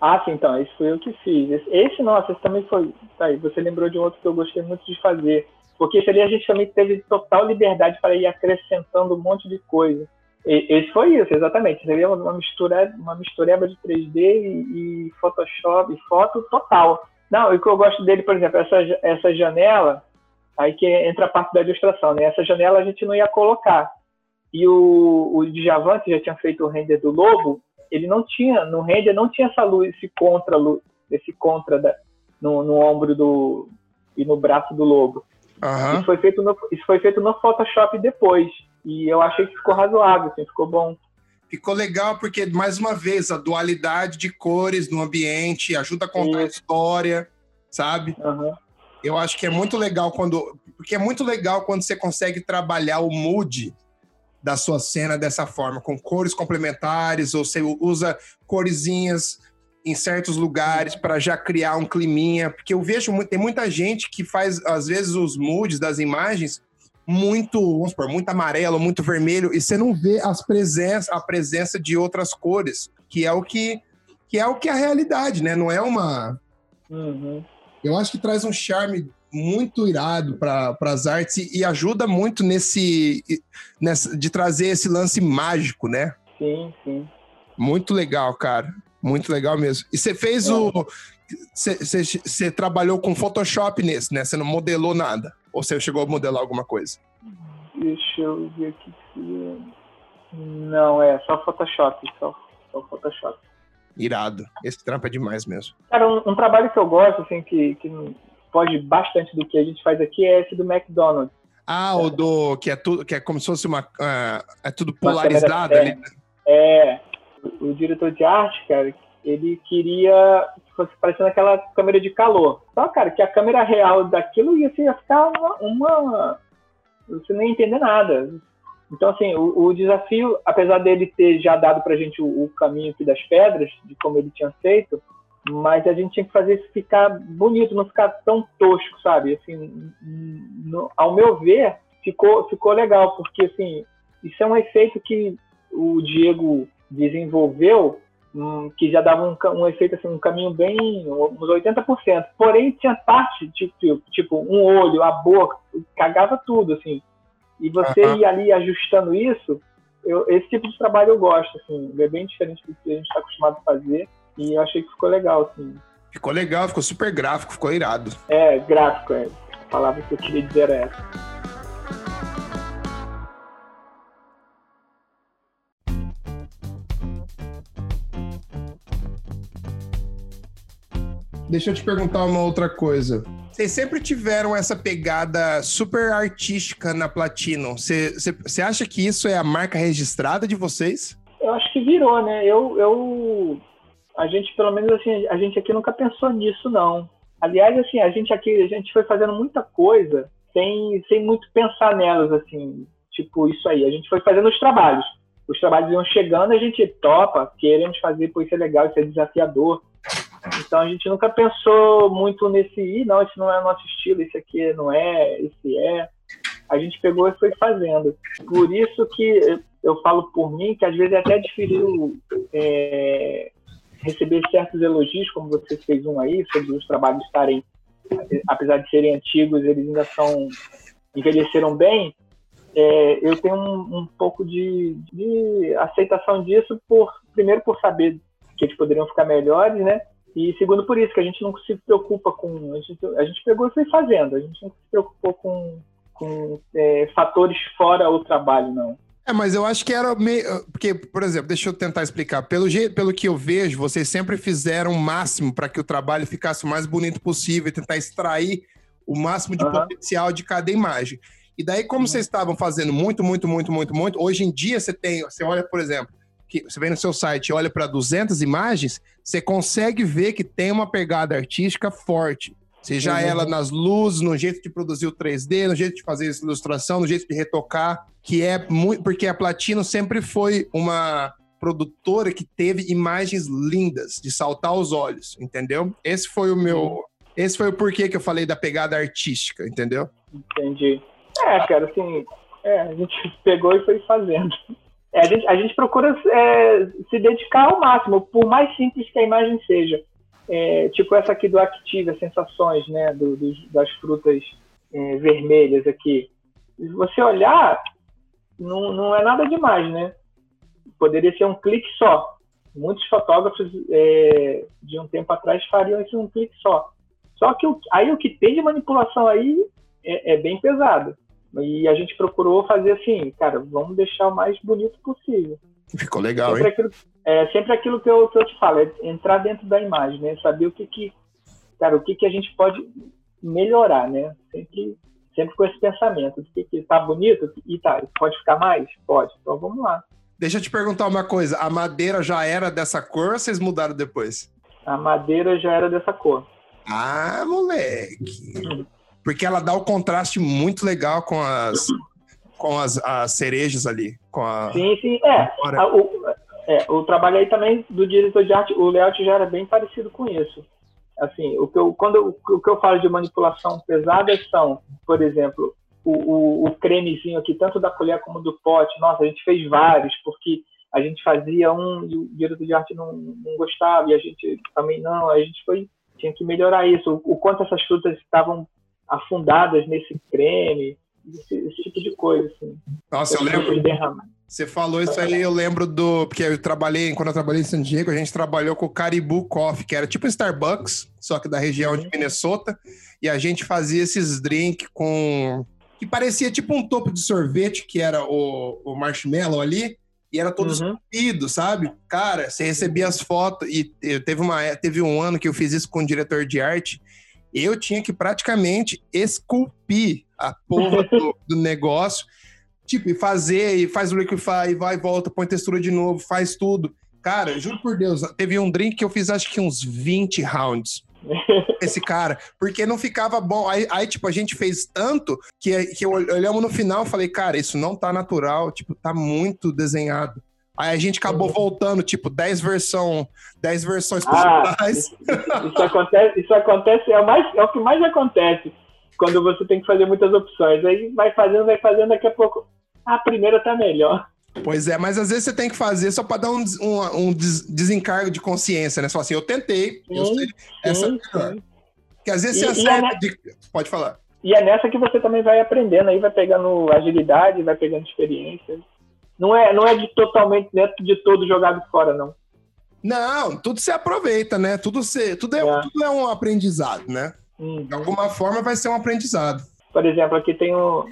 Ah, sim, então, esse foi eu que fiz. Esse, esse nossa, esse também foi. Tá aí, você lembrou de outro que eu gostei muito de fazer. Porque esse ali a gente também teve total liberdade para ir acrescentando um monte de coisa. E, esse foi isso, exatamente. Seria uma mistura, uma mistureba de 3D e, e Photoshop, e foto total. Não, e o que eu gosto dele, por exemplo, essa, essa janela, aí que entra a parte da ilustração, né? Essa janela a gente não ia colocar. E o, o Djavan, que já tinha feito o render do lobo, ele não tinha, no render não tinha essa luz, esse contra, esse contra da, no, no ombro do e no braço do lobo. Uhum. Isso, foi feito no, isso foi feito no Photoshop depois. E eu achei que ficou razoável, assim, ficou bom. Ficou legal porque, mais uma vez, a dualidade de cores no ambiente ajuda a contar isso. a história, sabe? Uhum. Eu acho que é muito legal quando. Porque é muito legal quando você consegue trabalhar o mood da sua cena dessa forma, com cores complementares, ou você usa coresinhas em certos lugares para já criar um climinha, porque eu vejo muito, tem muita gente que faz às vezes os moods das imagens muito, vamos supor, muito amarelo, muito vermelho, e você não vê as presença, a presença de outras cores, que é o que que é o que é a realidade, né? Não é uma uhum. Eu acho que traz um charme muito irado para as artes e, e, ajuda muito nesse, nessa, de trazer esse lance mágico, né? Sim, sim. Muito legal, cara. Muito legal mesmo. E você fez é. o. Você trabalhou com Photoshop nesse, né? Você não modelou nada? Ou você chegou a modelar alguma coisa? Deixa eu ver aqui. Não, é só Photoshop. Só, só Photoshop. Irado. Esse trampo é demais mesmo. Cara, um, um trabalho que eu gosto, assim, que, que foge bastante do que a gente faz aqui é esse do McDonald's. Ah, o do. Que é tudo, que é como se fosse uma. Uh, é tudo polarizado ali. Né? É. O, diretor de arte, cara, ele queria que fosse parecendo aquela câmera de calor. Só, cara, que a câmera real daquilo ia, ia ficar uma, uma. Você não ia entender nada. Então, assim, o, o, desafio, apesar dele ter já dado pra gente o, o, caminho das pedras, de como ele tinha feito, mas a gente tinha que fazer isso ficar bonito, não ficar tão tosco, sabe? Assim, no, ao meu ver, ficou, ficou legal, porque, assim, isso é um efeito que o Diego desenvolveu, hum, que já dava um, um efeito, assim, um caminho bem, uns 80%. Porém, tinha parte, tipo, tipo um olho, a boca, cagava tudo, assim e você ir ali ajustando isso, eu, esse tipo de trabalho eu gosto, assim, é bem diferente do que a gente está acostumado a fazer, e eu achei que ficou legal, assim. Ficou legal, ficou super gráfico, ficou irado. É, gráfico, é. A palavra que eu queria dizer é essa. Deixa eu te perguntar uma outra coisa. Vocês sempre tiveram essa pegada super artística na Platino. Você acha que isso é a marca registrada de vocês? Eu acho que virou, né? Eu, eu, a gente, pelo menos assim, a gente aqui nunca pensou nisso, não. Aliás, assim, a gente aqui, a gente foi fazendo muita coisa sem, sem muito pensar nelas, assim, tipo isso aí. A gente foi fazendo os trabalhos. Os trabalhos iam chegando, a gente topa, queremos fazer, pois isso é legal, isso é desafiador. Então a gente nunca pensou muito nesse, Ih, não, esse não é nosso estilo, esse aqui não é, esse é. A gente pegou e foi fazendo. Por isso que eu falo por mim que às vezes é até difícil é, receber certos elogios, como você fez um aí, sobre os trabalhos estarem, apesar de serem antigos, eles ainda são envelheceram bem. É, eu tenho um, um pouco de, de aceitação disso, por primeiro por saber que eles poderiam ficar melhores, né? E segundo, por isso, que a gente não se preocupa com. A gente, a gente pegou e foi fazendo, a gente não se preocupou com, com é, fatores fora o trabalho, não. É, mas eu acho que era meio. Porque, por exemplo, deixa eu tentar explicar. Pelo, pelo que eu vejo, vocês sempre fizeram o máximo para que o trabalho ficasse o mais bonito possível e tentar extrair o máximo de uhum. potencial de cada imagem. E daí, como uhum. vocês estavam fazendo muito, muito, muito, muito, muito, hoje em dia você tem. Você olha, por exemplo, que você vem no seu site e olha para 200 imagens, você consegue ver que tem uma pegada artística forte. Seja uhum. ela nas luzes, no jeito de produzir o 3D, no jeito de fazer essa ilustração, no jeito de retocar, que é muito. Porque a Platino sempre foi uma produtora que teve imagens lindas, de saltar os olhos, entendeu? Esse foi o meu. Uhum. Esse foi o porquê que eu falei da pegada artística, entendeu? Entendi. É, cara, assim, é, a gente (laughs) pegou e foi fazendo. É, a, gente, a gente procura é, se dedicar ao máximo, por mais simples que a imagem seja. É, tipo essa aqui do Active, as sensações né, do, do, das frutas é, vermelhas aqui. Se você olhar, não, não é nada demais, né? Poderia ser um clique só. Muitos fotógrafos é, de um tempo atrás fariam isso um clique só. Só que o, aí o que tem de manipulação aí é, é bem pesado. E a gente procurou fazer assim, cara, vamos deixar o mais bonito possível. Ficou legal, sempre hein? Aquilo, é sempre aquilo que eu, que eu te falo, é entrar dentro da imagem, né? Saber o que que, cara, o que que a gente pode melhorar, né? Sempre, sempre com esse pensamento, o que que tá bonito e tá, pode ficar mais? Pode. Então vamos lá. Deixa eu te perguntar uma coisa, a madeira já era dessa cor ou vocês mudaram depois? A madeira já era dessa cor. Ah, moleque. (laughs) Porque ela dá o um contraste muito legal com as com as, as cerejas ali. Com a, sim, sim. É, a, o, é, o trabalho aí também do diretor de arte, o layout já era bem parecido com isso. Assim, o que eu, quando eu, o que eu falo de manipulação pesada são, por exemplo, o, o, o cremezinho aqui, tanto da colher como do pote. Nossa, a gente fez vários, porque a gente fazia um e o diretor de arte não, não gostava, e a gente também não. A gente foi tinha que melhorar isso. O, o quanto essas frutas estavam afundadas nesse creme, esse, esse tipo de coisa. Assim. Nossa, eu lembro. Você falou isso aí, eu lembro do. Porque eu trabalhei, quando eu trabalhei em San Diego, a gente trabalhou com o Caribou Coffee, que era tipo um Starbucks, só que da região de Minnesota. E a gente fazia esses drinks com. que parecia tipo um topo de sorvete, que era o, o marshmallow ali, e era todo Uhum. esculpido, sabe? Cara, você recebia as fotos, e teve, uma, teve um ano que eu fiz isso com o diretor de arte. Eu tinha que praticamente esculpir a porra do, (laughs) do negócio. Tipo, e fazer, e faz o liquify, e vai e volta, põe textura de novo, faz tudo. Cara, juro por Deus, teve um drink que eu fiz acho que uns 20 rounds. (laughs) Esse cara, porque não ficava bom. Aí, aí, tipo, a gente fez tanto que, que eu olhamos no final e falei, cara, isso não tá natural, tipo, tá muito desenhado. Aí a gente acabou voltando, tipo, 10 versão, 10 versões Ah, isso, isso acontece, isso acontece é, o mais, é o que mais acontece quando você tem que fazer muitas opções. Aí vai fazendo, vai fazendo, daqui a pouco a primeira tá melhor. Pois é, mas às vezes você tem que fazer só pra dar um, um, um des- desencargo de consciência, né? Só assim, eu tentei, eu Sim, sei, essa é Sim, melhor. sim. Porque às vezes E- você e acerta é, de... Pode falar. E é nessa que você também vai aprendendo, aí vai pegando agilidade, vai pegando experiência. Não é, não é de totalmente dentro de todo jogado fora, não. Não, tudo você aproveita, né? Tudo, você, tudo, é, É. tudo é um aprendizado, né? Hum. De alguma forma vai ser um aprendizado. Por exemplo, aqui tem um.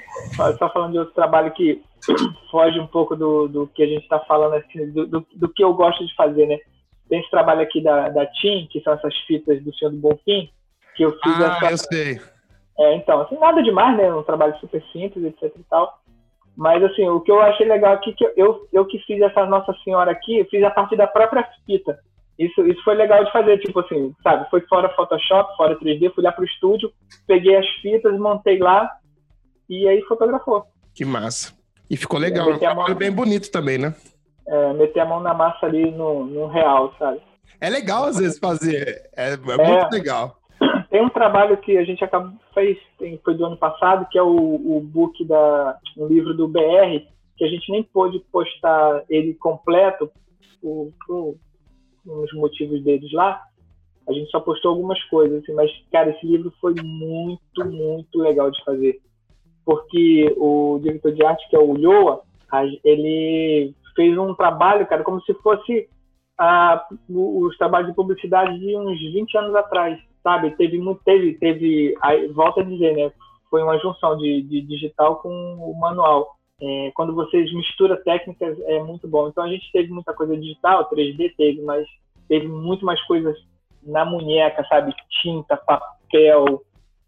Só falando de outro trabalho que (coughs) foge um pouco do, do que a gente está falando, assim, do, do, do que eu gosto de fazer, né? Tem esse trabalho aqui da, da TIM, que são essas fitas do Senhor do Bonfim, que eu fiz Ah, essa, eu sei. É, então, assim, nada demais, né? Um trabalho super simples, etc e tal. Mas, assim, o que eu achei legal aqui, que eu, eu que fiz essa Nossa Senhora aqui, eu fiz a partir da própria fita. Isso, isso foi legal de fazer, tipo assim, sabe? Foi fora Photoshop, fora 3D, fui lá pro estúdio, peguei as fitas, montei lá e aí fotografou. Que massa. E ficou legal, É, é um trabalho mão- bem bonito também, né? É, meter a mão na massa ali no, no real, sabe? É legal às vezes fazer, é, é muito legal. Tem um trabalho que a gente acabou fez, tem- foi do ano passado, que é o, o book da um livro do BR, que a gente nem pôde postar ele completo por, por uns motivos deles lá. A gente só postou algumas coisas, assim, mas cara, esse livro foi muito, muito legal de fazer, porque o diretor de arte que é o Yoa, a- ele fez um trabalho, cara, como se fosse a, o- os trabalhos de publicidade de uns 20 anos atrás, sabe? Teve teve, teve, aí, volta a dizer, né? Foi uma junção de, de digital com o manual. É, quando vocês misturam técnicas é muito bom. Então a gente teve muita coisa digital, 3D teve, mas teve muito mais coisas na munheca, sabe? Tinta, papel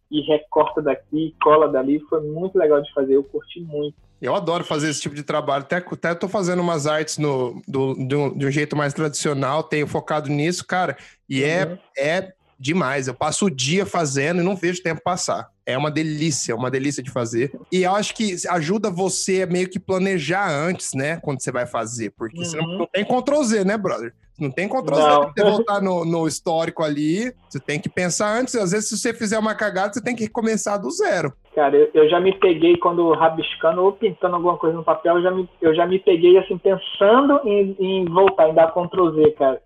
e recorta daqui, cola dali. Foi muito legal de fazer. Eu curti muito. Eu adoro fazer esse tipo de trabalho. Até, até tô fazendo umas artes no, do, de, um, de um jeito mais tradicional, tenho focado nisso, cara. E Uhum. é, é demais. Eu passo o dia fazendo e não vejo o tempo passar. É uma delícia, uma delícia de fazer. E eu acho que ajuda você a meio que planejar antes, né? Quando você vai fazer. Porque você não, Uhum. não tem Ctrl Z, né, brother? Não tem Ctrl Z Não. você voltar no, no histórico ali. Você tem que pensar antes. Às vezes, se você fizer uma cagada, você tem que começar do zero. Cara, eu, eu já me peguei quando rabiscando ou pintando alguma coisa no papel, eu já me, eu já me peguei assim, pensando em, em voltar, em dar Ctrl Z, cara.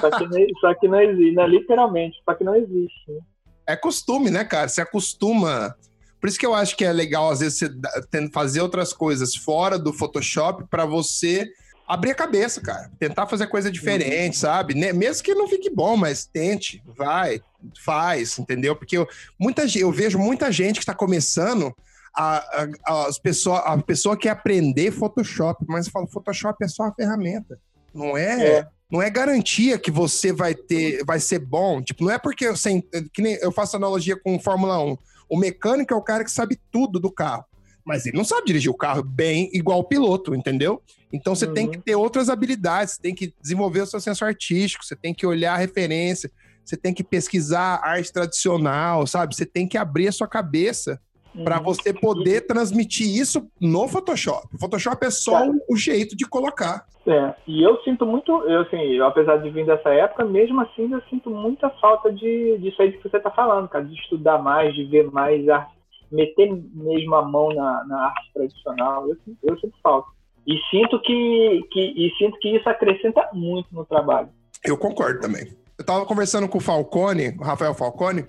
Só que, não- só que não existe, né? literalmente, só que não existe. né? É costume, né, cara? Você acostuma. Por isso que eu acho que é legal, às vezes, você fazer outras coisas fora do Photoshop pra você abrir a cabeça, cara. Tentar fazer coisa diferente, sabe? Ne- Mesmo que não fique bom, mas tente, vai, faz, entendeu? Porque eu, muita, eu vejo muita gente que está começando. A, a, as pessoa, a pessoa quer aprender Photoshop, mas eu falo, Photoshop é só uma ferramenta. Não é, É. não é garantia que você vai ter, vai ser bom. Tipo, não é porque eu, sei, que nem eu faço analogia com Fórmula 1. O mecânico é o cara que sabe tudo do carro, mas ele não sabe dirigir o carro bem igual o piloto, entendeu? Então você tem Uhum. que ter outras habilidades, você tem que desenvolver o seu senso artístico, você tem que olhar a referência, você tem que pesquisar arte tradicional, sabe? Você tem que abrir a sua cabeça para Uhum. você poder transmitir isso no Photoshop. O Photoshop é só Tá. o jeito de colocar. É, e eu sinto muito, eu assim, apesar de vir dessa época, mesmo assim eu sinto muita falta de, disso aí que você tá falando, cara, de estudar mais, de ver mais arte, meter mesmo a mão na, na arte tradicional, eu, sinto- eu sinto falta. E sinto que, que, e sinto que isso acrescenta muito no trabalho. Eu concordo também. Eu tava conversando com o Falcone, o Rafael Falcone,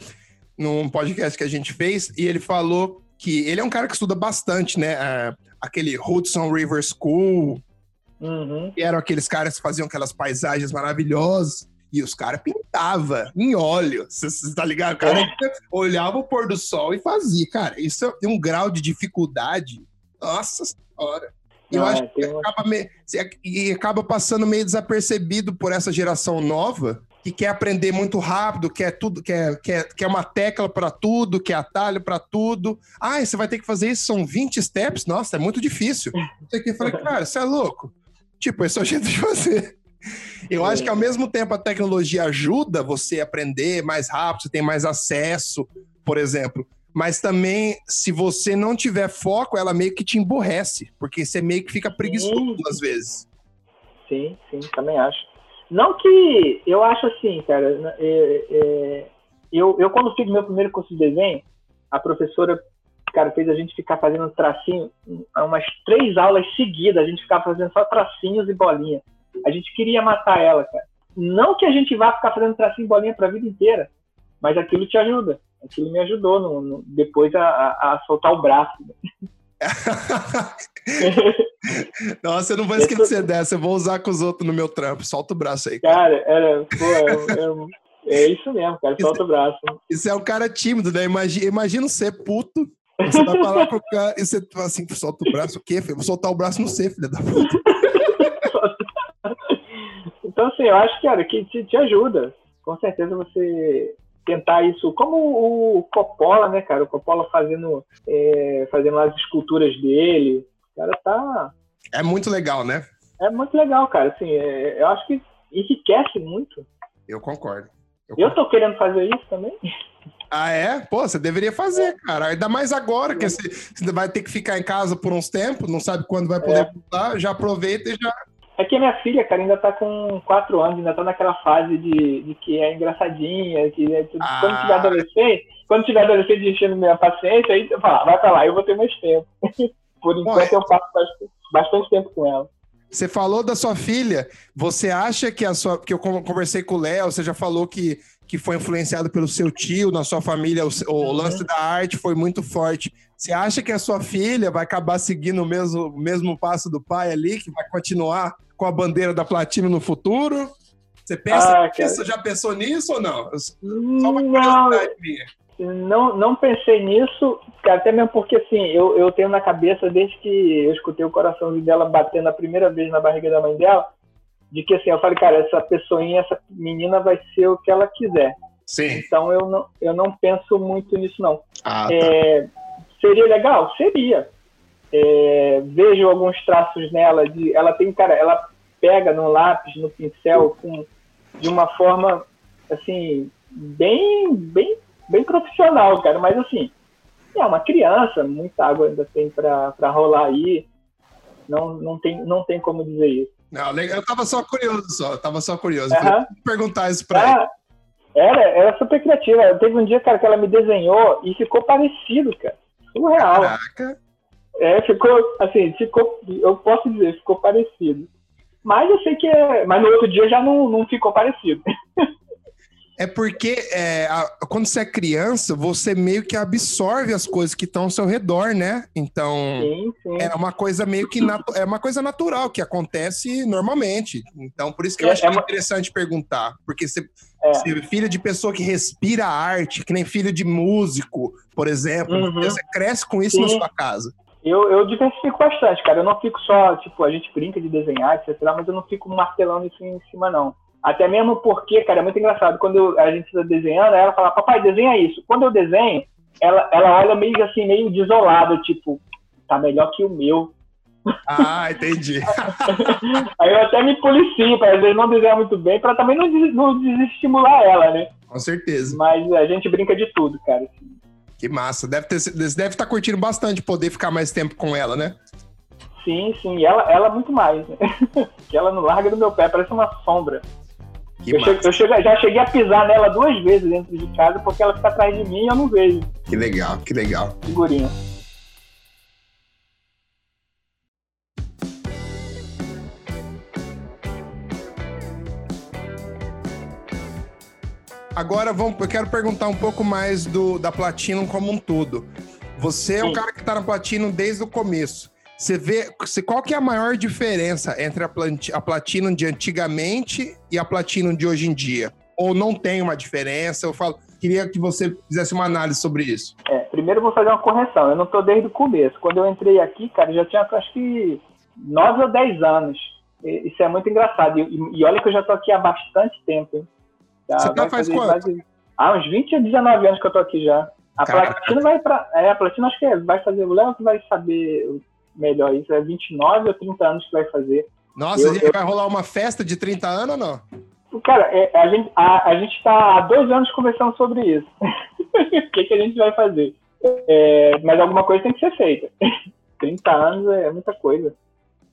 num podcast que a gente fez, e ele falou que ele é um cara que estuda bastante, né? a aquele Hudson River School, Uhum. que eram aqueles caras que faziam aquelas paisagens maravilhosas. E os caras pintavam em óleo. Você tá ligado? O cara olhava o pôr do sol e fazia. Cara, isso tem um grau de dificuldade. Nossa senhora. E eu Ah, acho que acaba, e acaba passando meio desapercebido por essa geração nova que quer aprender muito rápido, quer tudo, quer, quer, quer uma tecla para tudo, quer atalho para tudo. Ah, você vai ter que fazer isso, são 20 steps? Nossa, é muito difícil. Que. Eu falei, cara, você é louco. Tipo, esse é o (laughs) jeito de fazer. Eu acho que ao mesmo tempo a tecnologia ajuda você a aprender mais rápido, você tem mais acesso, por exemplo. Mas também, se você não tiver foco, ela meio que te emborrece, porque você meio que fica preguiçoso às vezes. Sim, sim, também acho. Não que eu acho assim, cara. né, é, é, eu, eu, quando fiz meu primeiro curso de desenho, a professora, cara, fez a gente ficar fazendo tracinho, um, umas três aulas seguidas, a gente ficava fazendo só tracinhos e bolinha. A gente queria matar ela, cara. Não que a gente vá ficar fazendo tracinho e bolinha pra vida inteira, mas aquilo te ajuda. Aquilo me ajudou no, no- depois a, a- a soltar o braço. (laughs) Nossa, eu não vou esquecer dessa, eu vou usar com os outros no meu trampo. Solta o braço aí. cara. Cara, era, pô, é, é- é isso mesmo, cara, solta o braço. Isso é um cara tímido, né? Imagina, imagina você puto. Você vai falar pro cara e você fala assim, solta o braço, o quê, filho? Vou soltar o braço no C, filho da puta. (laughs) Então, assim, eu acho, cara, que te, te ajuda. Com certeza você tentar isso. Como o Coppola, né, cara? O Coppola fazendo, é, fazendo as esculturas dele. O cara tá. É muito legal, né? É muito legal, cara. Assim, é- eu acho que enriquece muito. Eu concordo. Eu Eu tô querendo fazer isso também. Ah, é? Pô, você deveria fazer, cara. Ainda mais agora, que você, você vai ter que ficar em casa por uns tempos, não sabe quando vai poder É. voltar, já aproveita e já. É que a minha filha, cara, ainda tá com quatro anos, ainda tá naquela fase de, de que é engraçadinha, que é tudo- Ah. quando tiver adolescente, quando tiver adolescente enchendo minha paciência, aí eu falo, vai pra lá, eu vou ter mais tempo. (laughs) Por enquanto é. eu passo bastante, bastante tempo com ela. Você falou da sua filha, você acha que a sua. Porque eu con- conversei com o Léo, você já falou que, que foi influenciado pelo seu tio, na sua família, o, o Uhum. lance da arte foi muito forte. Você acha que a sua filha vai acabar seguindo o mesmo, o mesmo passo do pai ali, que vai continuar com a bandeira da platina no futuro? Você pensa Ah, nisso? Já pensou nisso ou não? Só uma Não, curiosidade minha. não, não pensei nisso, cara, até mesmo porque assim, eu, eu tenho na cabeça desde que eu escutei o coraçãozinho dela batendo a primeira vez na barriga da mãe dela, de que assim, eu falei, cara, essa pessoinha, essa menina vai ser o que ela quiser. Sim. Então eu não, eu não penso muito nisso, não. Ah, tá. É, seria legal? Seria. É, vejo alguns traços nela de. Ela tem, cara, ela pega no lápis, no pincel, com, de uma forma assim, bem, bem, bem profissional, cara. Mas assim, é uma criança, muita água ainda tem para rolar aí. Não, não, tem, não tem como dizer isso. Não. Eu tava só curioso, só. Tava só curioso. Vou perguntar isso pra. Ah, era, era super criativa. Teve um dia, cara, que ela me desenhou e ficou parecido, cara. Surreal. Caraca. É, ficou, assim, ficou, eu posso dizer, ficou parecido. Mas eu sei que é, mas no outro dia já não, não ficou parecido. É porque é, a- quando você é criança, você meio que absorve as coisas que estão ao seu redor, né? Então, Sim, sim. é uma coisa meio que natu- é uma coisa natural que acontece normalmente. Então, por isso que eu É- acho é uma- interessante perguntar, porque você, É. você é filho de pessoa que respira arte, que nem filho de músico, por exemplo, Uhum. você cresce com isso na Sim. sua casa. Eu, eu diversifico bastante, cara. Eu não fico só, tipo, a gente brinca de desenhar, etc. Mas eu não fico martelando isso em cima, não. Até mesmo porque, cara, é muito engraçado. Quando eu- a gente está desenhando, ela fala, papai, desenha isso. Quando eu desenho, ela, ela olha meio assim, meio desolada, tipo, tá melhor que o meu. Ah, entendi. (laughs) Aí eu até me policio para às vezes não desenhar muito bem, para também não, des- não desestimular ela, né? com certeza. Mas a gente brinca de tudo, cara. Que massa. Deve ter, você deve estar curtindo bastante poder ficar mais tempo com ela, né? Sim, sim. E ela, ela muito mais, né? (laughs) que ela não larga do meu pé, parece uma sombra. Que Eu, massa. che- eu chego- já cheguei a pisar nela duas vezes dentro de casa porque ela fica atrás de mim e eu não vejo. Que legal, que legal. Figurinha. Agora vamos, eu quero perguntar um pouco mais do, da Platinum como um todo. Você é um Sim. cara que tá na Platinum desde o começo. Você vê qual que é a maior diferença entre a, a Platinum de antigamente e a Platinum de hoje em dia? Ou não tem uma diferença? Eu falo, queria que você fizesse uma análise sobre isso. É, primeiro eu vou fazer uma correção. Eu não estou desde o começo. Quando eu entrei aqui, cara, já tinha acho que 9 ou 10 anos. Isso é muito engraçado. E, e olha que eu já estou aqui há bastante tempo. Hein? Já Você tá faz quanto? Mais, há uns 20 ou 19 anos que eu estou aqui já. A Caraca. Platina vai para. É, a Platina acho que é, vai fazer. O Léo que vai saber melhor isso. É 29 ou 30 anos que vai fazer. Nossa, eu, eu... vai rolar uma festa de 30 anos ou não? Cara, é, a gente a, a gente está há dois anos conversando sobre isso. (laughs) o que, que a gente vai fazer? É, mas alguma coisa tem que ser feita. (laughs) 30 anos é muita coisa.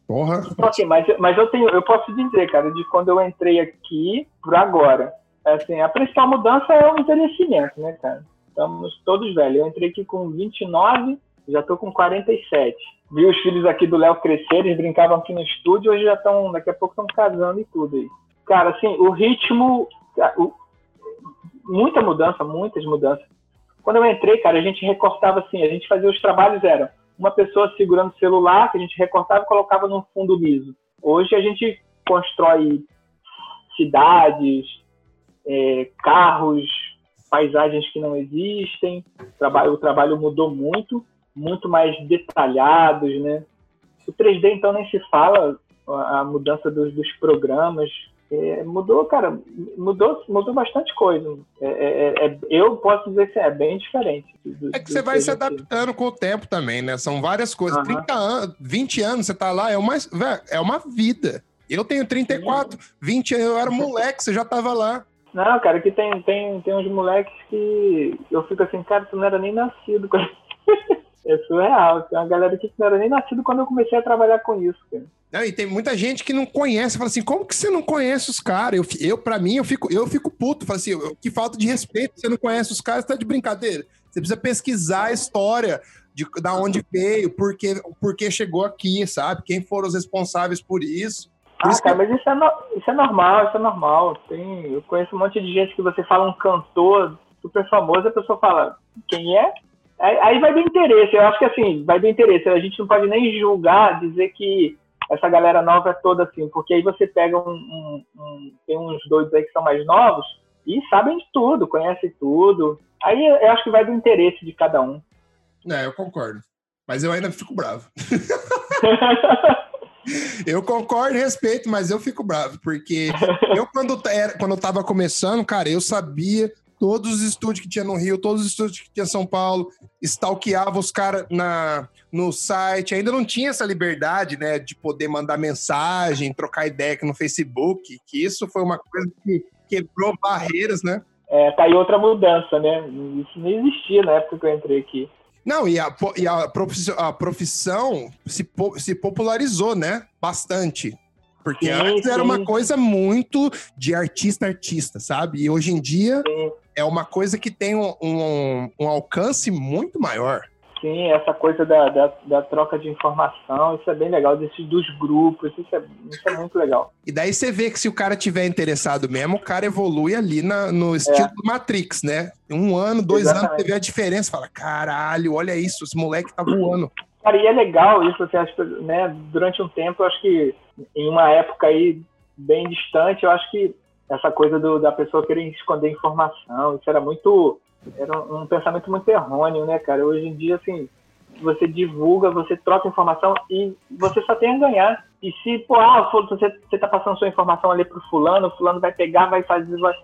Porra. Então, assim, mas, mas eu tenho, eu posso dizer, cara, de quando eu entrei aqui para agora. Assim, a principal mudança é o envelhecimento, né, cara? Estamos todos velhos. Eu entrei aqui com 29, já tô com 47. Vi os filhos aqui do Léo crescer, eles brincavam aqui no estúdio, hoje já estão, daqui a pouco estão casando e tudo aí. Cara, assim, o ritmo, o, muita mudança, muitas mudanças. Quando eu entrei, cara, a gente recortava assim, a gente fazia os trabalhos, era uma pessoa segurando o celular, que a gente recortava e colocava num fundo liso. Hoje a gente constrói cidades, é, carros, paisagens que não existem. O trabalho, o trabalho mudou muito, muito mais detalhados, né? O 3D, então, nem se fala, a mudança dos, dos programas, é, mudou, cara, mudou, mudou bastante coisa. É, é, é, é eu posso dizer que é bem diferente. Do, é que você vai se adaptando com o tempo também, né? São várias coisas. Uhum. 30 anos, 20 anos você tá lá, é uma, é uma vida. Eu tenho 34, Sim. 20 anos, eu era moleque, você já tava lá. Não, cara, aqui tem, tem, tem uns moleques que eu fico assim, cara, tu não era nem nascido. (laughs) é surreal. Tem uma galera que não era nem nascido quando eu comecei a trabalhar com isso, cara. Não, e tem muita gente que não conhece, fala assim, como que você não conhece os caras? Eu, eu para mim, eu fico, eu fico puto, falo assim, que falta de respeito, você não conhece os caras, tá de brincadeira. Você precisa pesquisar a história de da onde veio, por que, por que chegou aqui, sabe? Quem foram os responsáveis por isso. Ah, isso cara, que... mas isso é, no, isso é normal, isso é normal. Tem, eu conheço um monte de gente que você fala um cantor super famoso, a pessoa fala, quem é? Aí, aí vai do interesse, eu acho que assim, vai do interesse. A gente não pode nem julgar, dizer que essa galera nova é toda assim, porque aí você pega um, um, um, tem uns doidos aí que são mais novos e sabem de tudo, conhecem tudo. Aí eu acho que vai do interesse de cada um. É, eu concordo. Mas eu ainda fico bravo. (laughs) eu concordo e respeito, mas eu fico bravo, porque eu, (laughs) quando, era, quando eu tava começando, cara, eu sabia todos os estúdios que tinha no Rio, todos os estúdios que tinha em São Paulo, stalkeava os caras no site, ainda não tinha essa liberdade, né, de poder mandar mensagem, trocar ideia aqui no Facebook, que isso foi uma coisa que quebrou barreiras, né? É, tá aí outra mudança, né? Isso não existia na época que eu entrei aqui. Não, e a, e a profissão, a profissão se, se popularizou, né? Bastante. Porque sim, antes sim. era uma coisa muito de artista-artista, sabe? E hoje em dia sim. é uma coisa que tem um, um, um, alcance muito maior. Sim, essa coisa da, da, da, troca de informação, isso é bem legal, desse, dos grupos, isso é, isso é muito legal. E daí você vê que se o cara tiver interessado mesmo, o cara evolui ali na, no estilo é. do Matrix, né? Um ano, dois Exatamente. anos, você vê a diferença, fala, caralho, olha isso, esse moleque tá voando. Cara, e é legal isso, assim, acho, né, durante um tempo, eu acho que em uma época aí bem distante, eu acho que essa coisa do, da pessoa querer esconder informação, isso era muito, era um, pensamento muito errôneo, né, cara? Hoje em dia, assim, você divulga, você troca informação e você só tem a ganhar. E se, pô, ah, você, você tá passando sua informação ali pro fulano, o fulano vai pegar, vai fazer, vai,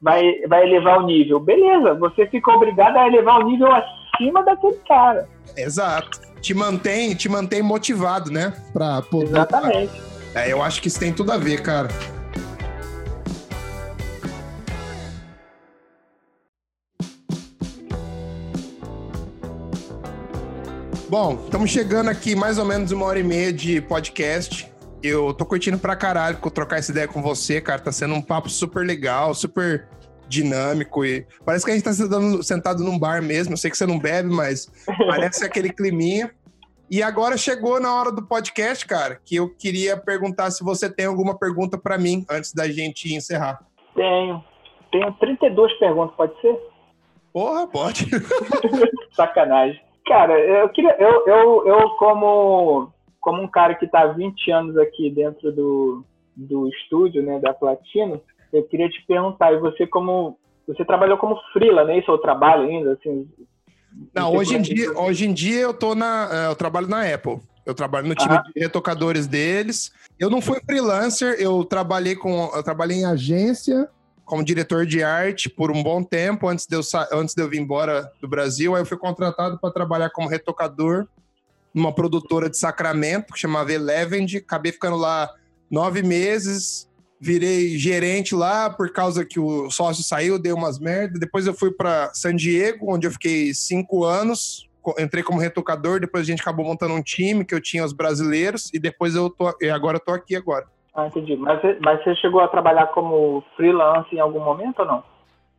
vai, vai elevar o nível. Beleza, você fica obrigado a elevar o nível acima daquele cara. Exato te mantém, te mantém motivado, né? Pra poder. Exatamente. É, eu acho que isso tem tudo a ver, cara. Bom, estamos chegando aqui mais ou menos uma hora e meia de podcast. Eu tô curtindo pra caralho trocar essa ideia com você, cara. Tá sendo um papo super legal, super dinâmico e parece que a gente tá sentado, sentado num bar mesmo. Eu sei que você não bebe, mas (laughs) parece aquele climinha. E agora chegou na hora do podcast, cara, que eu queria perguntar se você tem alguma pergunta para mim antes da gente encerrar. Tenho. Tenho 32 perguntas, pode ser? Porra, pode. (laughs) Sacanagem. Cara, eu queria. Eu, eu, eu como como um cara que está há 20 anos aqui dentro do, do estúdio, né, da Platino, eu queria te perguntar, e você como você trabalhou como freela, né? Isso é o trabalho ainda, assim? Não, hoje em dia, hoje em dia eu tô na, é, eu trabalho na Apple. Eu trabalho no time de retocadores deles. Eu não fui freelancer, eu trabalhei com, eu trabalhei em agência como diretor de arte por um bom tempo antes de eu, antes de eu vir embora do Brasil. Aí eu fui contratado para trabalhar como retocador numa produtora de Sacramento que chamava Elevend. Acabei ficando lá nove meses. Virei gerente lá por causa que o sócio saiu, deu umas merdas. Depois eu fui para San Diego, onde eu fiquei cinco anos. Entrei como retocador, depois a gente acabou montando um time que eu tinha os brasileiros e depois eu tô, e agora eu tô aqui agora. Ah, entendi. Mas, mas você chegou a trabalhar como freelance em algum momento ou não?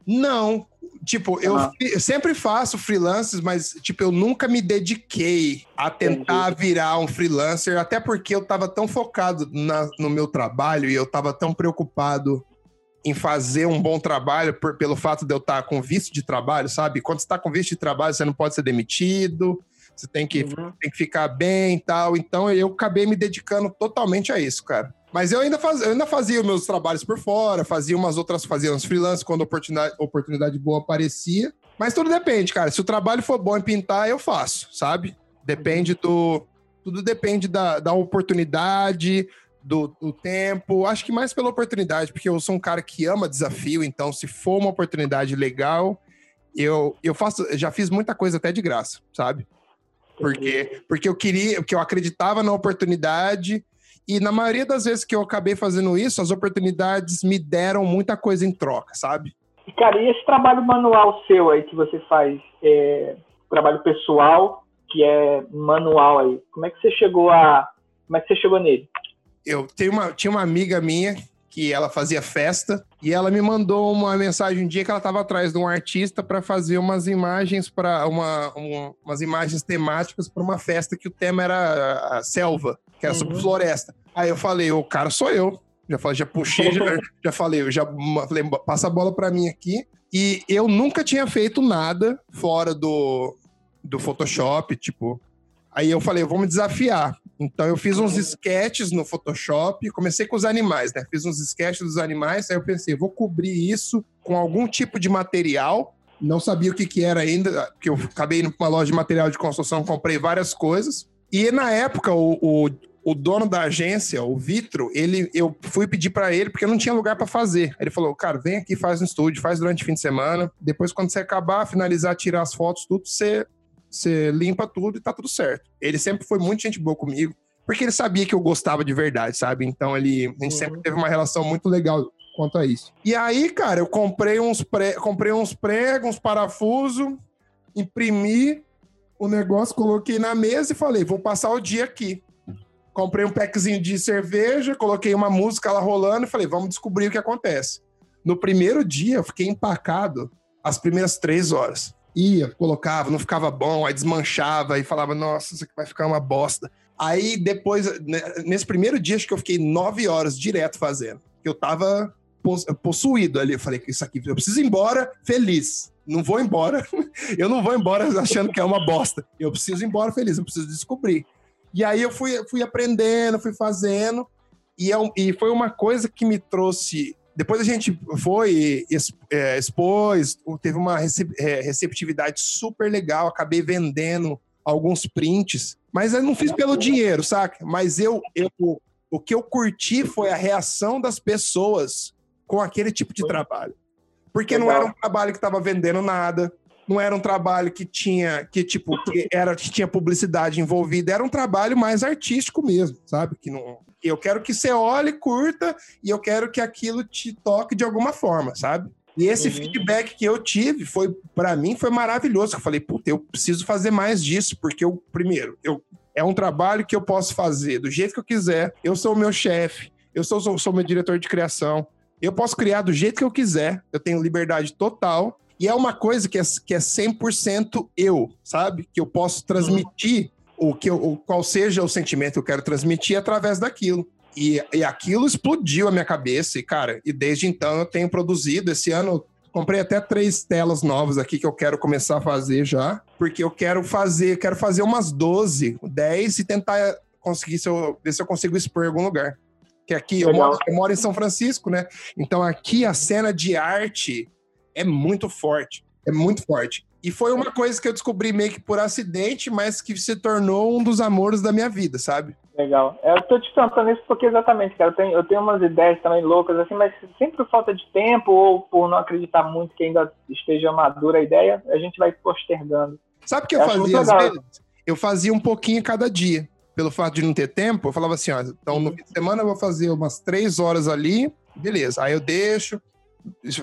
Não, tipo, eu, eu, sempre faço freelances, mas tipo, eu nunca me dediquei a tentar Entendi. virar um freelancer, até porque eu tava tão focado na, no meu trabalho e eu tava tão preocupado em fazer um bom trabalho por, pelo fato de eu estar com visto de trabalho, sabe? Quando você está com visto de trabalho, você não pode ser demitido, você tem que, uhum. tem que ficar bem e tal. Então eu acabei me dedicando totalmente a isso, cara. Mas eu ainda, faz, eu ainda fazia meus trabalhos por fora, fazia umas outras, fazia uns freelance quando oportunidade, oportunidade boa aparecia. Mas tudo depende, cara. Se o trabalho for bom em pintar, eu faço, sabe? Depende do. Tudo depende da, da oportunidade, do, do, tempo. Acho que mais pela oportunidade, porque eu sou um cara que ama desafio, então se for uma oportunidade legal, eu, eu faço, já fiz muita coisa até de graça, sabe? Porque, porque eu queria, porque eu acreditava na oportunidade e na maioria das vezes que eu acabei fazendo isso, as oportunidades me deram muita coisa em troca, sabe? Cara, e esse trabalho manual seu aí que você faz, é, trabalho pessoal, que é manual aí, como é que você chegou a. Como é que você chegou nele? Eu tenho uma, tinha uma amiga minha que ela fazia festa e ela me mandou uma mensagem um dia que ela estava atrás de um artista para fazer umas imagens para uma, uma, umas imagens temáticas para uma festa que o tema era a selva, que era uhum. sobre floresta. Aí eu falei, o cara sou eu. Já falei, já puxei, já, (laughs) já falei, eu já falei, passa a bola para mim aqui. E eu nunca tinha feito nada fora do, do Photoshop, tipo. Aí eu falei, vamos desafiar. Então eu fiz uns sketches no Photoshop, comecei com os animais, né? Fiz uns sketches dos animais, aí eu pensei, vou cobrir isso com algum tipo de material. Não sabia o que, que era ainda, porque eu acabei indo para uma loja de material de construção, comprei várias coisas. E na época, o, o, o dono da agência, o Vitro, ele, eu fui pedir para ele porque eu não tinha lugar para fazer. Ele falou, cara, vem aqui, faz no estúdio, faz durante o fim de semana. Depois, quando você acabar, finalizar, tirar as fotos, tudo, você você limpa tudo e tá tudo certo. Ele sempre foi muito gente boa comigo, porque ele sabia que eu gostava de verdade, sabe? Então ele, a gente uhum. sempre teve uma relação muito legal quanto a isso. E aí, cara, eu comprei uns, pré, comprei uns pregos, uns parafusos, imprimi o negócio, coloquei na mesa e falei, vou passar o dia aqui. Comprei um packzinho de cerveja, coloquei uma música lá rolando e falei, vamos descobrir o que acontece. No primeiro dia, eu fiquei empacado as primeiras três horas ia, colocava, não ficava bom, aí desmanchava e falava, nossa, isso aqui vai ficar uma bosta. Aí depois, né, nesse primeiro dia, acho que eu fiquei nove horas direto fazendo. Eu tava possuído ali. Eu falei isso aqui, eu preciso ir embora feliz. Não vou embora. (laughs) eu não vou embora achando que é uma bosta. Eu preciso ir embora feliz, eu preciso descobrir. E aí eu fui, fui aprendendo, fui fazendo. E, é e foi uma coisa que me trouxe depois a gente foi, é, expôs, teve uma é, receptividade super legal, acabei vendendo alguns prints, mas eu não fiz pelo dinheiro, saca? Mas eu, eu o que eu curti foi a reação das pessoas com aquele tipo de trabalho. Porque não era um trabalho que estava vendendo nada, não era um trabalho que tinha que tipo que era que tinha publicidade envolvida, era um trabalho mais artístico mesmo, sabe? Que não eu quero que você olhe, curta e eu quero que aquilo te toque de alguma forma, sabe? E esse uhum. feedback que eu tive foi para mmim foi maravilhoso. Eu falei, puta, eu preciso fazer mais disso, porque eu primeiro, eu é um trabalho que eu posso fazer do jeito que eu quiser. Eu sou o meu chefe, eu sou, sou, sou meu diretor de criação. Eu posso criar do jeito que eu quiser. Eu tenho liberdade total. E é uma coisa que é, que é 100% eu, sabe? Que eu posso transmitir o que eu, o, qual seja o sentimento que eu quero transmitir através daquilo. E, e aquilo explodiu a minha cabeça. E, cara, e desde então eu tenho produzido. Esse ano comprei até três telas novas aqui que eu quero começar a fazer já. Porque eu quero fazer, quero fazer umas 12, 10 e tentar conseguir se eu, ver se eu consigo expor em algum lugar. Que aqui eu moro, eu moro, em São Francisco, né? Então aqui a cena de arte é muito forte. É muito forte. E foi uma coisa que eu descobri meio que por acidente, mas que se tornou um dos amores da minha vida, sabe? Legal. Eu tô te perguntando isso porque exatamente, cara, eu tenho, eu tenho umas ideias também loucas, assim, mas sempre por falta de tempo ou por não acreditar muito que ainda esteja madura a ideia, a gente vai postergando. Sabe o que eu, eu fazia às vezes? Eu fazia um pouquinho cada dia pelo fato de não ter tempo, eu falava assim, ó, então no fim de semana eu vou fazer umas três horas ali, beleza. Aí eu deixo,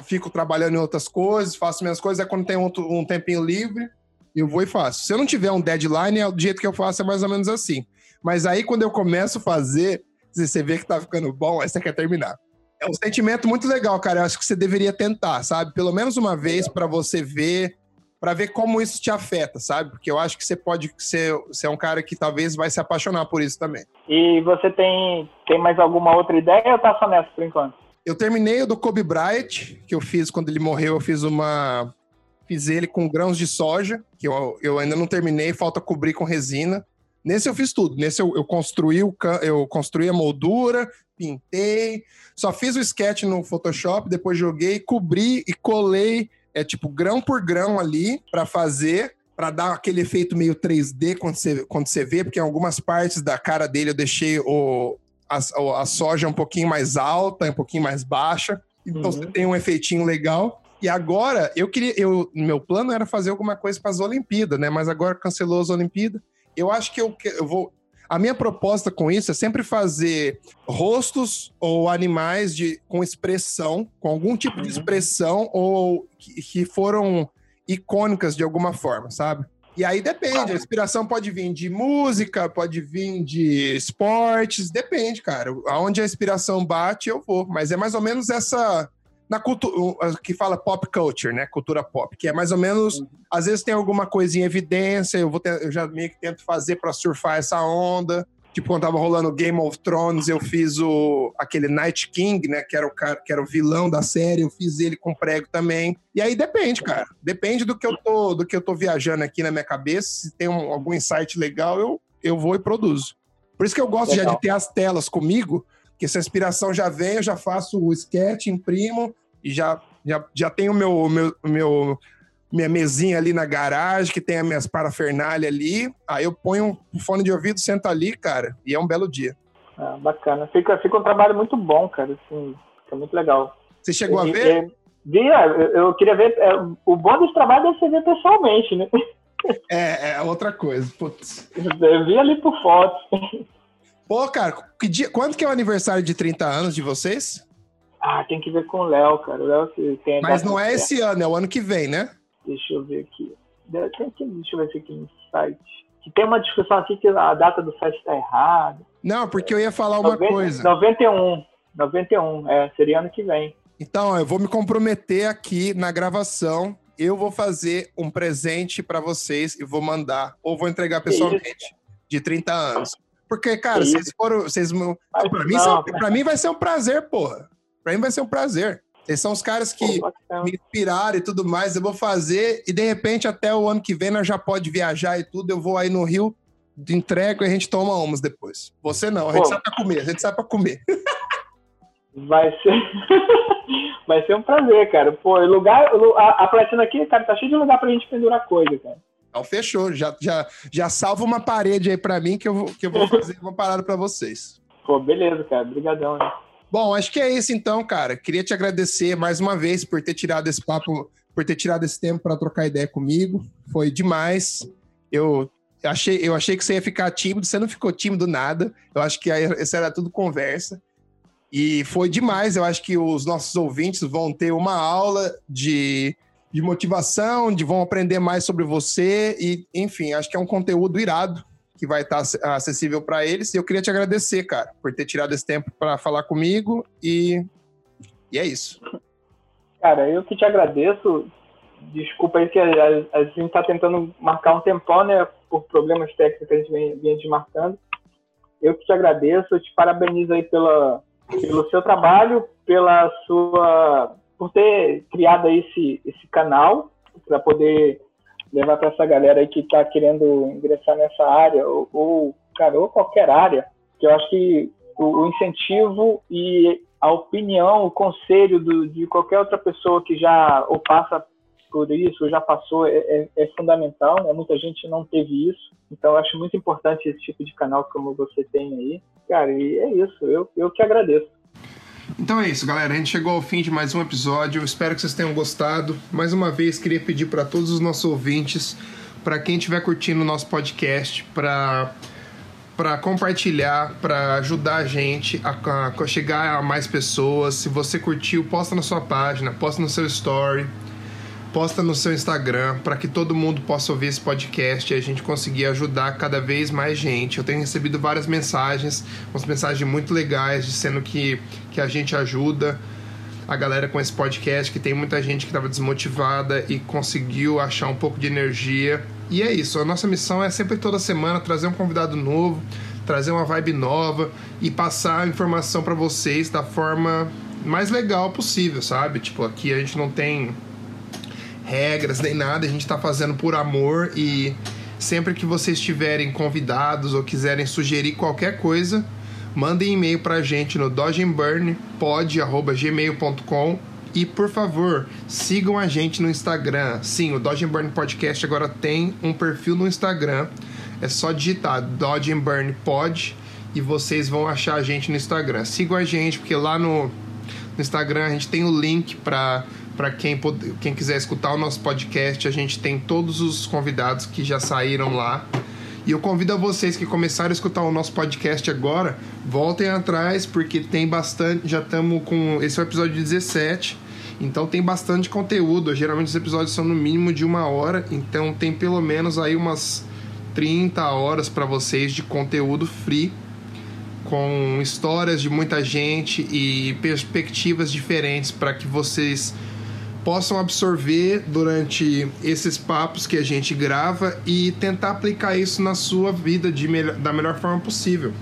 fico trabalhando em outras coisas, faço minhas coisas, aí quando tem um, um tempinho livre, eu vou e faço. Se eu não tiver um deadline, é do jeito que eu faço, é mais ou menos assim. Mas aí quando eu começo a fazer, você vê que tá ficando bom, aí você quer terminar. É um sentimento muito legal, cara. Eu acho que você deveria tentar, sabe? Pelo menos uma vez para você ver para ver como isso te afeta, sabe? Porque eu acho que você pode ser, ser um cara que talvez vai se apaixonar por isso também. E você tem, tem mais alguma outra ideia ou tá só nessa por enquanto? Eu terminei o do Kobe Bryant, que eu fiz quando ele morreu, eu fiz uma. Fiz ele com grãos de soja, que eu, eu ainda não terminei, falta cobrir com resina. Nesse eu fiz tudo. Nesse eu, eu construí o eu construí a moldura, pintei, só fiz o sketch no Photoshop, depois joguei, cobri e colei é tipo grão por grão ali para fazer, para dar aquele efeito meio 3D quando você, quando você vê, porque em algumas partes da cara dele eu deixei o, a, a soja um pouquinho mais alta, um pouquinho mais baixa. Então uhum. você tem um efeitinho legal. E agora, eu queria. Eu, meu plano era fazer alguma coisa para as Olimpíadas, né? Mas agora cancelou as Olimpíadas. Eu acho que eu, eu vou. A minha proposta com isso é sempre fazer rostos ou animais de, com expressão, com algum tipo de uhum. expressão, ou que, que foram icônicas de alguma forma, sabe? E aí depende, a inspiração pode vir de música, pode vir de esportes, depende, cara. Aonde a inspiração bate, eu vou. Mas é mais ou menos essa na cultura que fala pop culture, né? Cultura pop, que é mais ou menos, uhum. às vezes tem alguma coisa em evidência, eu vou ter, eu já meio que tento fazer para surfar essa onda. Tipo, quando tava rolando Game of Thrones, eu fiz o aquele Night King, né, que era o cara, que era o vilão da série, eu fiz ele com prego também. E aí depende, cara. Depende do que eu tô, do que eu tô viajando aqui na minha cabeça, se tem um, algum insight legal, eu eu vou e produzo. Por isso que eu gosto legal. já de ter as telas comigo, que essa inspiração já vem, eu já faço o sketch, imprimo, e já, já, já tenho meu, meu, meu, minha mesinha ali na garagem, que tem as minhas parafernálias ali. Aí eu ponho um fone de ouvido, sento ali, cara, e é um belo dia. Ah, bacana. Fica, fica um trabalho muito bom, cara. Assim, fica muito legal. Você chegou a ver? vi, é, eu, queria ver. É, o bom desse trabalho é você ver pessoalmente, né? (laughs) É, é outra coisa. Putz. Eu vi ali por foto. Pô, cara, que dia, quando que é o aniversário de 30 anos de vocês? Ah, tem que ver com o Léo, cara. O Léo tem Mas não é esse ano, é o ano que vem, né? Deixa eu ver aqui. Deixa eu ver se aqui no site. Que tem uma discussão aqui que a data do site está errada. Não, porque eu ia falar uma 90, coisa. 91. 91, é, seria ano que vem. Então, eu vou me comprometer aqui na gravação. Eu vou fazer um presente para vocês e vou mandar, ou vou entregar pessoalmente, de 30 anos. Porque, cara, vocês foram. Vocês, pra, mim, pra mim vai ser um prazer, porra. Pra mim vai ser um prazer. Vocês são os caras que Pô, me inspiraram e tudo mais. Eu vou fazer e de repente até o ano que vem nós já pode viajar e tudo. Eu vou aí no Rio, entrego e a gente toma umas depois. Você não, a gente Pô. sabe pra comer, a gente sabe pra comer. (laughs) Vai ser. (laughs) vai ser um prazer, cara. Pô, lugar, a, a platina aqui, cara, tá cheio de lugar pra gente pendurar coisa, cara. Então, fechou. Já, já, já salva uma parede aí pra mim que eu, que eu vou (laughs) fazer uma parada pra vocês. Pô, beleza, cara. Obrigadão, né? Bom, acho que é isso então, cara. Queria te agradecer mais uma vez por ter tirado esse papo, por ter tirado esse tempo para trocar ideia comigo. Foi demais. Eu achei, eu achei que você ia ficar tímido, você não ficou tímido nada. Eu acho que isso era tudo conversa. E foi demais. Eu acho que os nossos ouvintes vão ter uma aula de, de motivação, de vão aprender mais sobre você. E, enfim, acho que é um conteúdo irado que vai estar acessível para eles. E eu queria te agradecer, cara, por ter tirado esse tempo para falar comigo e, e é isso. Cara, eu que te agradeço. Desculpa aí que a, a gente está tentando marcar um tempão, né? Por problemas técnicos que a gente vem, desmarcando. Eu que te agradeço, te parabenizo aí pela, pelo seu trabalho, pela sua por ter criado esse, esse canal para poder levar para essa galera aí que está querendo ingressar nessa área ou, ou, cara, ou qualquer área, que eu acho que o, o incentivo e a opinião, o conselho do, de qualquer outra pessoa que já ou passa por isso, ou já passou, é, é, é fundamental. Né? Muita gente não teve isso, então eu acho muito importante esse tipo de canal como você tem aí. Cara, e é isso, eu, eu que agradeço. Então é isso, galera. A gente chegou ao fim de mais um episódio. Eu espero que vocês tenham gostado. Mais uma vez, queria pedir para todos os nossos ouvintes, para quem estiver curtindo o nosso podcast, para para compartilhar, para ajudar a gente a, a, chegar a mais pessoas. Se você curtiu, posta na sua página, posta no seu story, posta no seu Instagram, para que todo mundo possa ouvir esse podcast e a gente conseguir ajudar cada vez mais gente. Eu tenho recebido várias mensagens, umas mensagens muito legais, dizendo que, que a gente ajuda a galera com esse podcast, que tem muita gente que estava desmotivada e conseguiu achar um pouco de energia e é isso, a nossa missão é sempre toda semana trazer um convidado novo, trazer uma vibe nova e passar a informação para vocês da forma mais legal possível, sabe? Tipo, aqui a gente não tem regras nem nada, a gente tá fazendo por amor e sempre que vocês tiverem convidados ou quiserem sugerir qualquer coisa, mandem e-mail pra gente no dodgeburnpod@gmail.com e por favor, sigam a gente no Instagram. Sim, o Dodge Burn Podcast agora tem um perfil no Instagram. É só digitar Dodge Burn Pod e vocês vão achar a gente no Instagram. Sigam a gente, porque lá no, no Instagram a gente tem o link para para quem, quem quiser escutar o nosso podcast, a gente tem todos os convidados que já saíram lá. E eu convido a vocês que começaram a escutar o nosso podcast agora, voltem atrás, porque tem bastante. Já estamos com. Esse é o episódio 17. Então tem bastante conteúdo. Geralmente os episódios são no mínimo de uma hora. Então tem pelo menos aí umas 30 horas para vocês de conteúdo free. Com histórias de muita gente e perspectivas diferentes para que vocês possam absorver durante esses papos que a gente grava e tentar aplicar isso na sua vida de da melhor forma possível.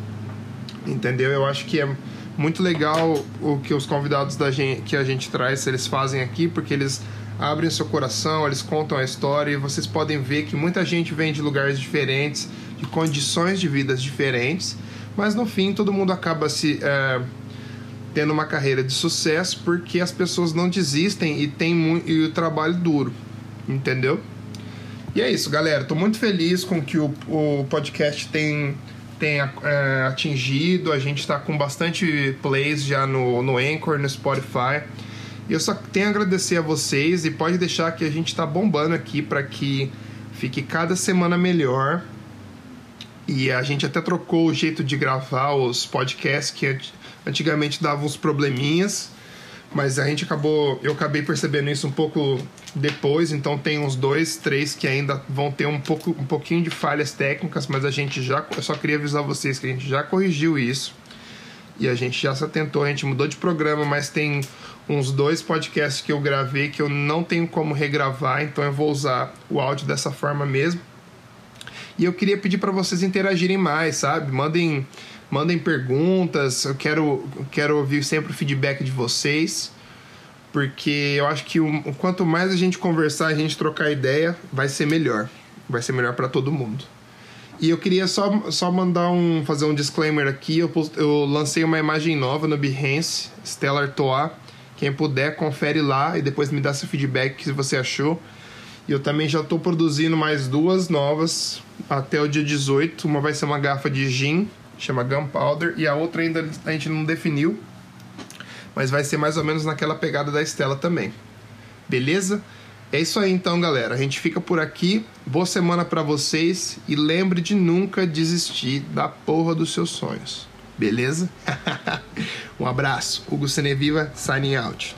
Entendeu? Eu acho que é muito legal o que os convidados da gente, que a gente traz, eles fazem aqui, porque eles abrem seu coração, eles contam a história e vocês podem ver que muita gente vem de lugares diferentes, de condições de vidas diferentes, mas no fim todo mundo acaba se é, tendo uma carreira de sucesso porque as pessoas não desistem e tem muito, e o trabalho duro, entendeu? E é isso, galera. Tô muito feliz com que o, o podcast tem, tem é, atingido. A gente está com bastante plays já no, no Anchor, no Spotify. E eu só tenho a agradecer a vocês e pode deixar que a gente está bombando aqui para que fique cada semana melhor. E a gente até trocou o jeito de gravar os podcasts que Antigamente dava uns probleminhas, mas a gente acabou, eu acabei percebendo isso um pouco depois, então tem uns dois, três que ainda vão ter um pouco, um pouquinho de falhas técnicas, mas a gente já, eu só queria avisar vocês que a gente já corrigiu isso e a gente já se atentou, a gente mudou de programa, mas tem uns dois podcasts que eu gravei que eu não tenho como regravar, então eu vou usar o áudio dessa forma mesmo. E eu queria pedir para vocês interagirem mais, sabe? Mandem Mandem perguntas, eu quero, quero ouvir sempre o feedback de vocês, porque eu acho que o, quanto mais a gente conversar, a gente trocar ideia, vai ser melhor. Vai ser melhor para todo mundo. E eu queria só, só mandar um fazer um disclaimer aqui. Eu, eu lancei uma imagem nova no Behance, Stellar Toa. Quem puder, confere lá e depois me dá seu feedback se você achou. E eu também já estou produzindo mais duas novas até o dia 18. Uma vai ser uma garrafa de gin chama Gunpowder, e a outra ainda a gente não definiu, mas vai ser mais ou menos naquela pegada da Estela também. Beleza? É isso aí então, galera. A gente fica por aqui. Boa semana para vocês e lembre de nunca desistir da porra dos seus sonhos. Beleza? (laughs) um abraço. Hugo Seneviva, signing out.